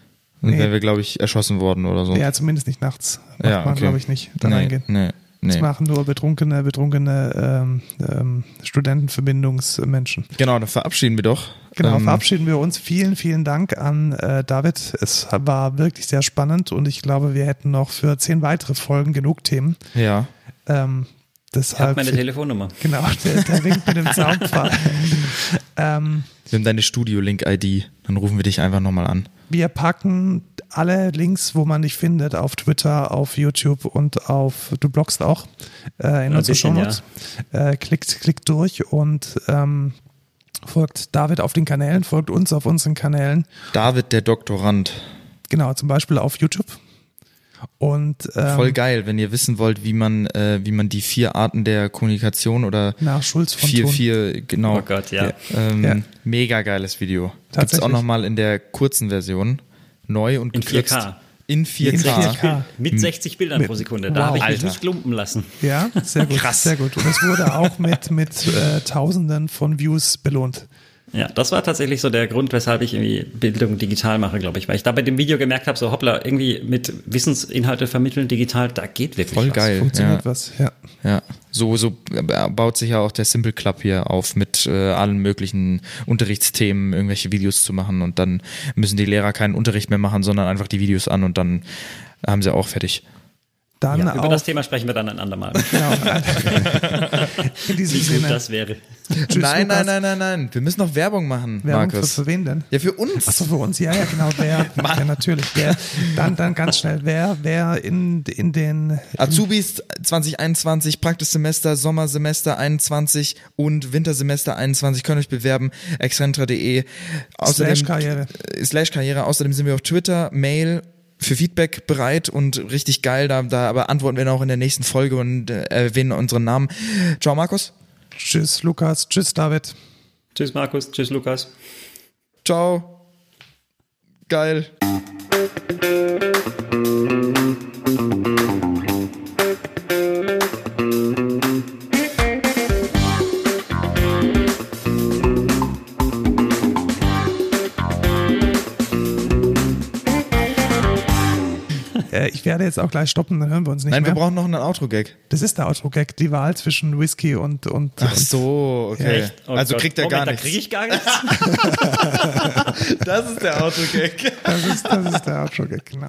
Dann Nee. wären wir, glaube ich, erschossen worden oder so. Ja, zumindest nicht nachts. Macht Ja, man, okay. glaube ich, nicht da nee, reingehen. Nee, Das nee. machen nur betrunkene, betrunkene ähm, ähm, Studentenverbindungsmenschen. Genau, dann verabschieden wir doch. Genau, Ähm, verabschieden wir uns. Vielen, vielen Dank an äh, David. Es war wirklich sehr spannend und ich glaube, wir hätten noch für zehn weitere Folgen genug Themen. Ja. Ähm, Ich habe deshalb, meine Telefonnummer. genau, der, der winkt mit dem Zaunpfahl. ähm, Wir haben deine Studio-Link-ID. Dann rufen wir dich einfach nochmal an. wir packen alle Links, wo man dich findet, auf Twitter, auf YouTube und auf, du bloggst auch, äh, in unsere bisschen, Shownotes. Äh, klickt, klickt durch und ähm, folgt David auf den Kanälen, folgt uns auf unseren Kanälen. David, der Doktorand. Genau, zum Beispiel auf YouTube. Und ähm, Voll geil, wenn ihr wissen wollt, wie man, äh, wie man die vier Arten der Kommunikation oder nach Schulz von vier, vier, genau. Oh Gott, ja. Ähm, Ja. Mega geiles Video. Gibt's Tatsächlich. auch nochmal in der kurzen Version. Neu und In gekürzt. 4K. In 4K. In 4K. Mit 60 Bildern Mit- pro Sekunde. Wow. Da habe ich mich Alter. nicht lumpen lassen. Ja, sehr gut. Krass. Sehr gut. Und es wurde auch mit, mit äh, Tausenden von Views belohnt. Ja, das war tatsächlich so der Grund, weshalb ich irgendwie Bildung digital mache, glaube ich. Weil ich da bei dem Video gemerkt habe, so hoppla, irgendwie mit Wissensinhalte vermitteln digital, da geht wirklich Voll was. geil. Funktioniert ja. was, ja. Ja, so, so baut sich ja auch der Simple Club hier auf, mit äh, allen möglichen Unterrichtsthemen irgendwelche Videos zu machen und dann müssen die Lehrer keinen Unterricht mehr machen, sondern einfach die Videos an und dann haben sie auch fertig. Dann Ja, über das Thema sprechen wir dann ein andermal. genau, in diesem Wie gut Sinne. das wäre. Tschüss, nein, Lukas. nein, nein, nein, nein. Wir müssen noch Werbung machen, Werbung für, Markus. für wen denn? Ja, für uns. Achso, für uns, ja, ja, genau. Wer, ja, natürlich. Wer, dann, dann ganz schnell, wer, wer in, in den, Azubis 2021, Praxissemester, Sommersemester 21 und Wintersemester 21 können euch bewerben. excentra.de. Außerdem Slash Karriere. äh, Slash Karriere. Außerdem sind wir auf Twitter, Mail für Feedback bereit und richtig geil. Da, da aber antworten wir dann auch in der nächsten Folge und äh, erwähnen unseren Namen. Ciao, Markus. Tschüss, Lukas. Tschüss, David. Tschüss, Markus. Tschüss, Lukas. Ciao. Geil. Werde jetzt auch gleich stoppen, dann hören wir uns nicht Nein, mehr. wir brauchen noch einen Outro-Gag. das ist der Outro-Gag, die Wahl zwischen Whisky und, und, Ach so, okay. Oh also Gott. kriegt er Moment, gar da nichts. kriege ich gar nichts. Das ist der Outro-Gag. das ist, das ist der Outro-Gag, genau.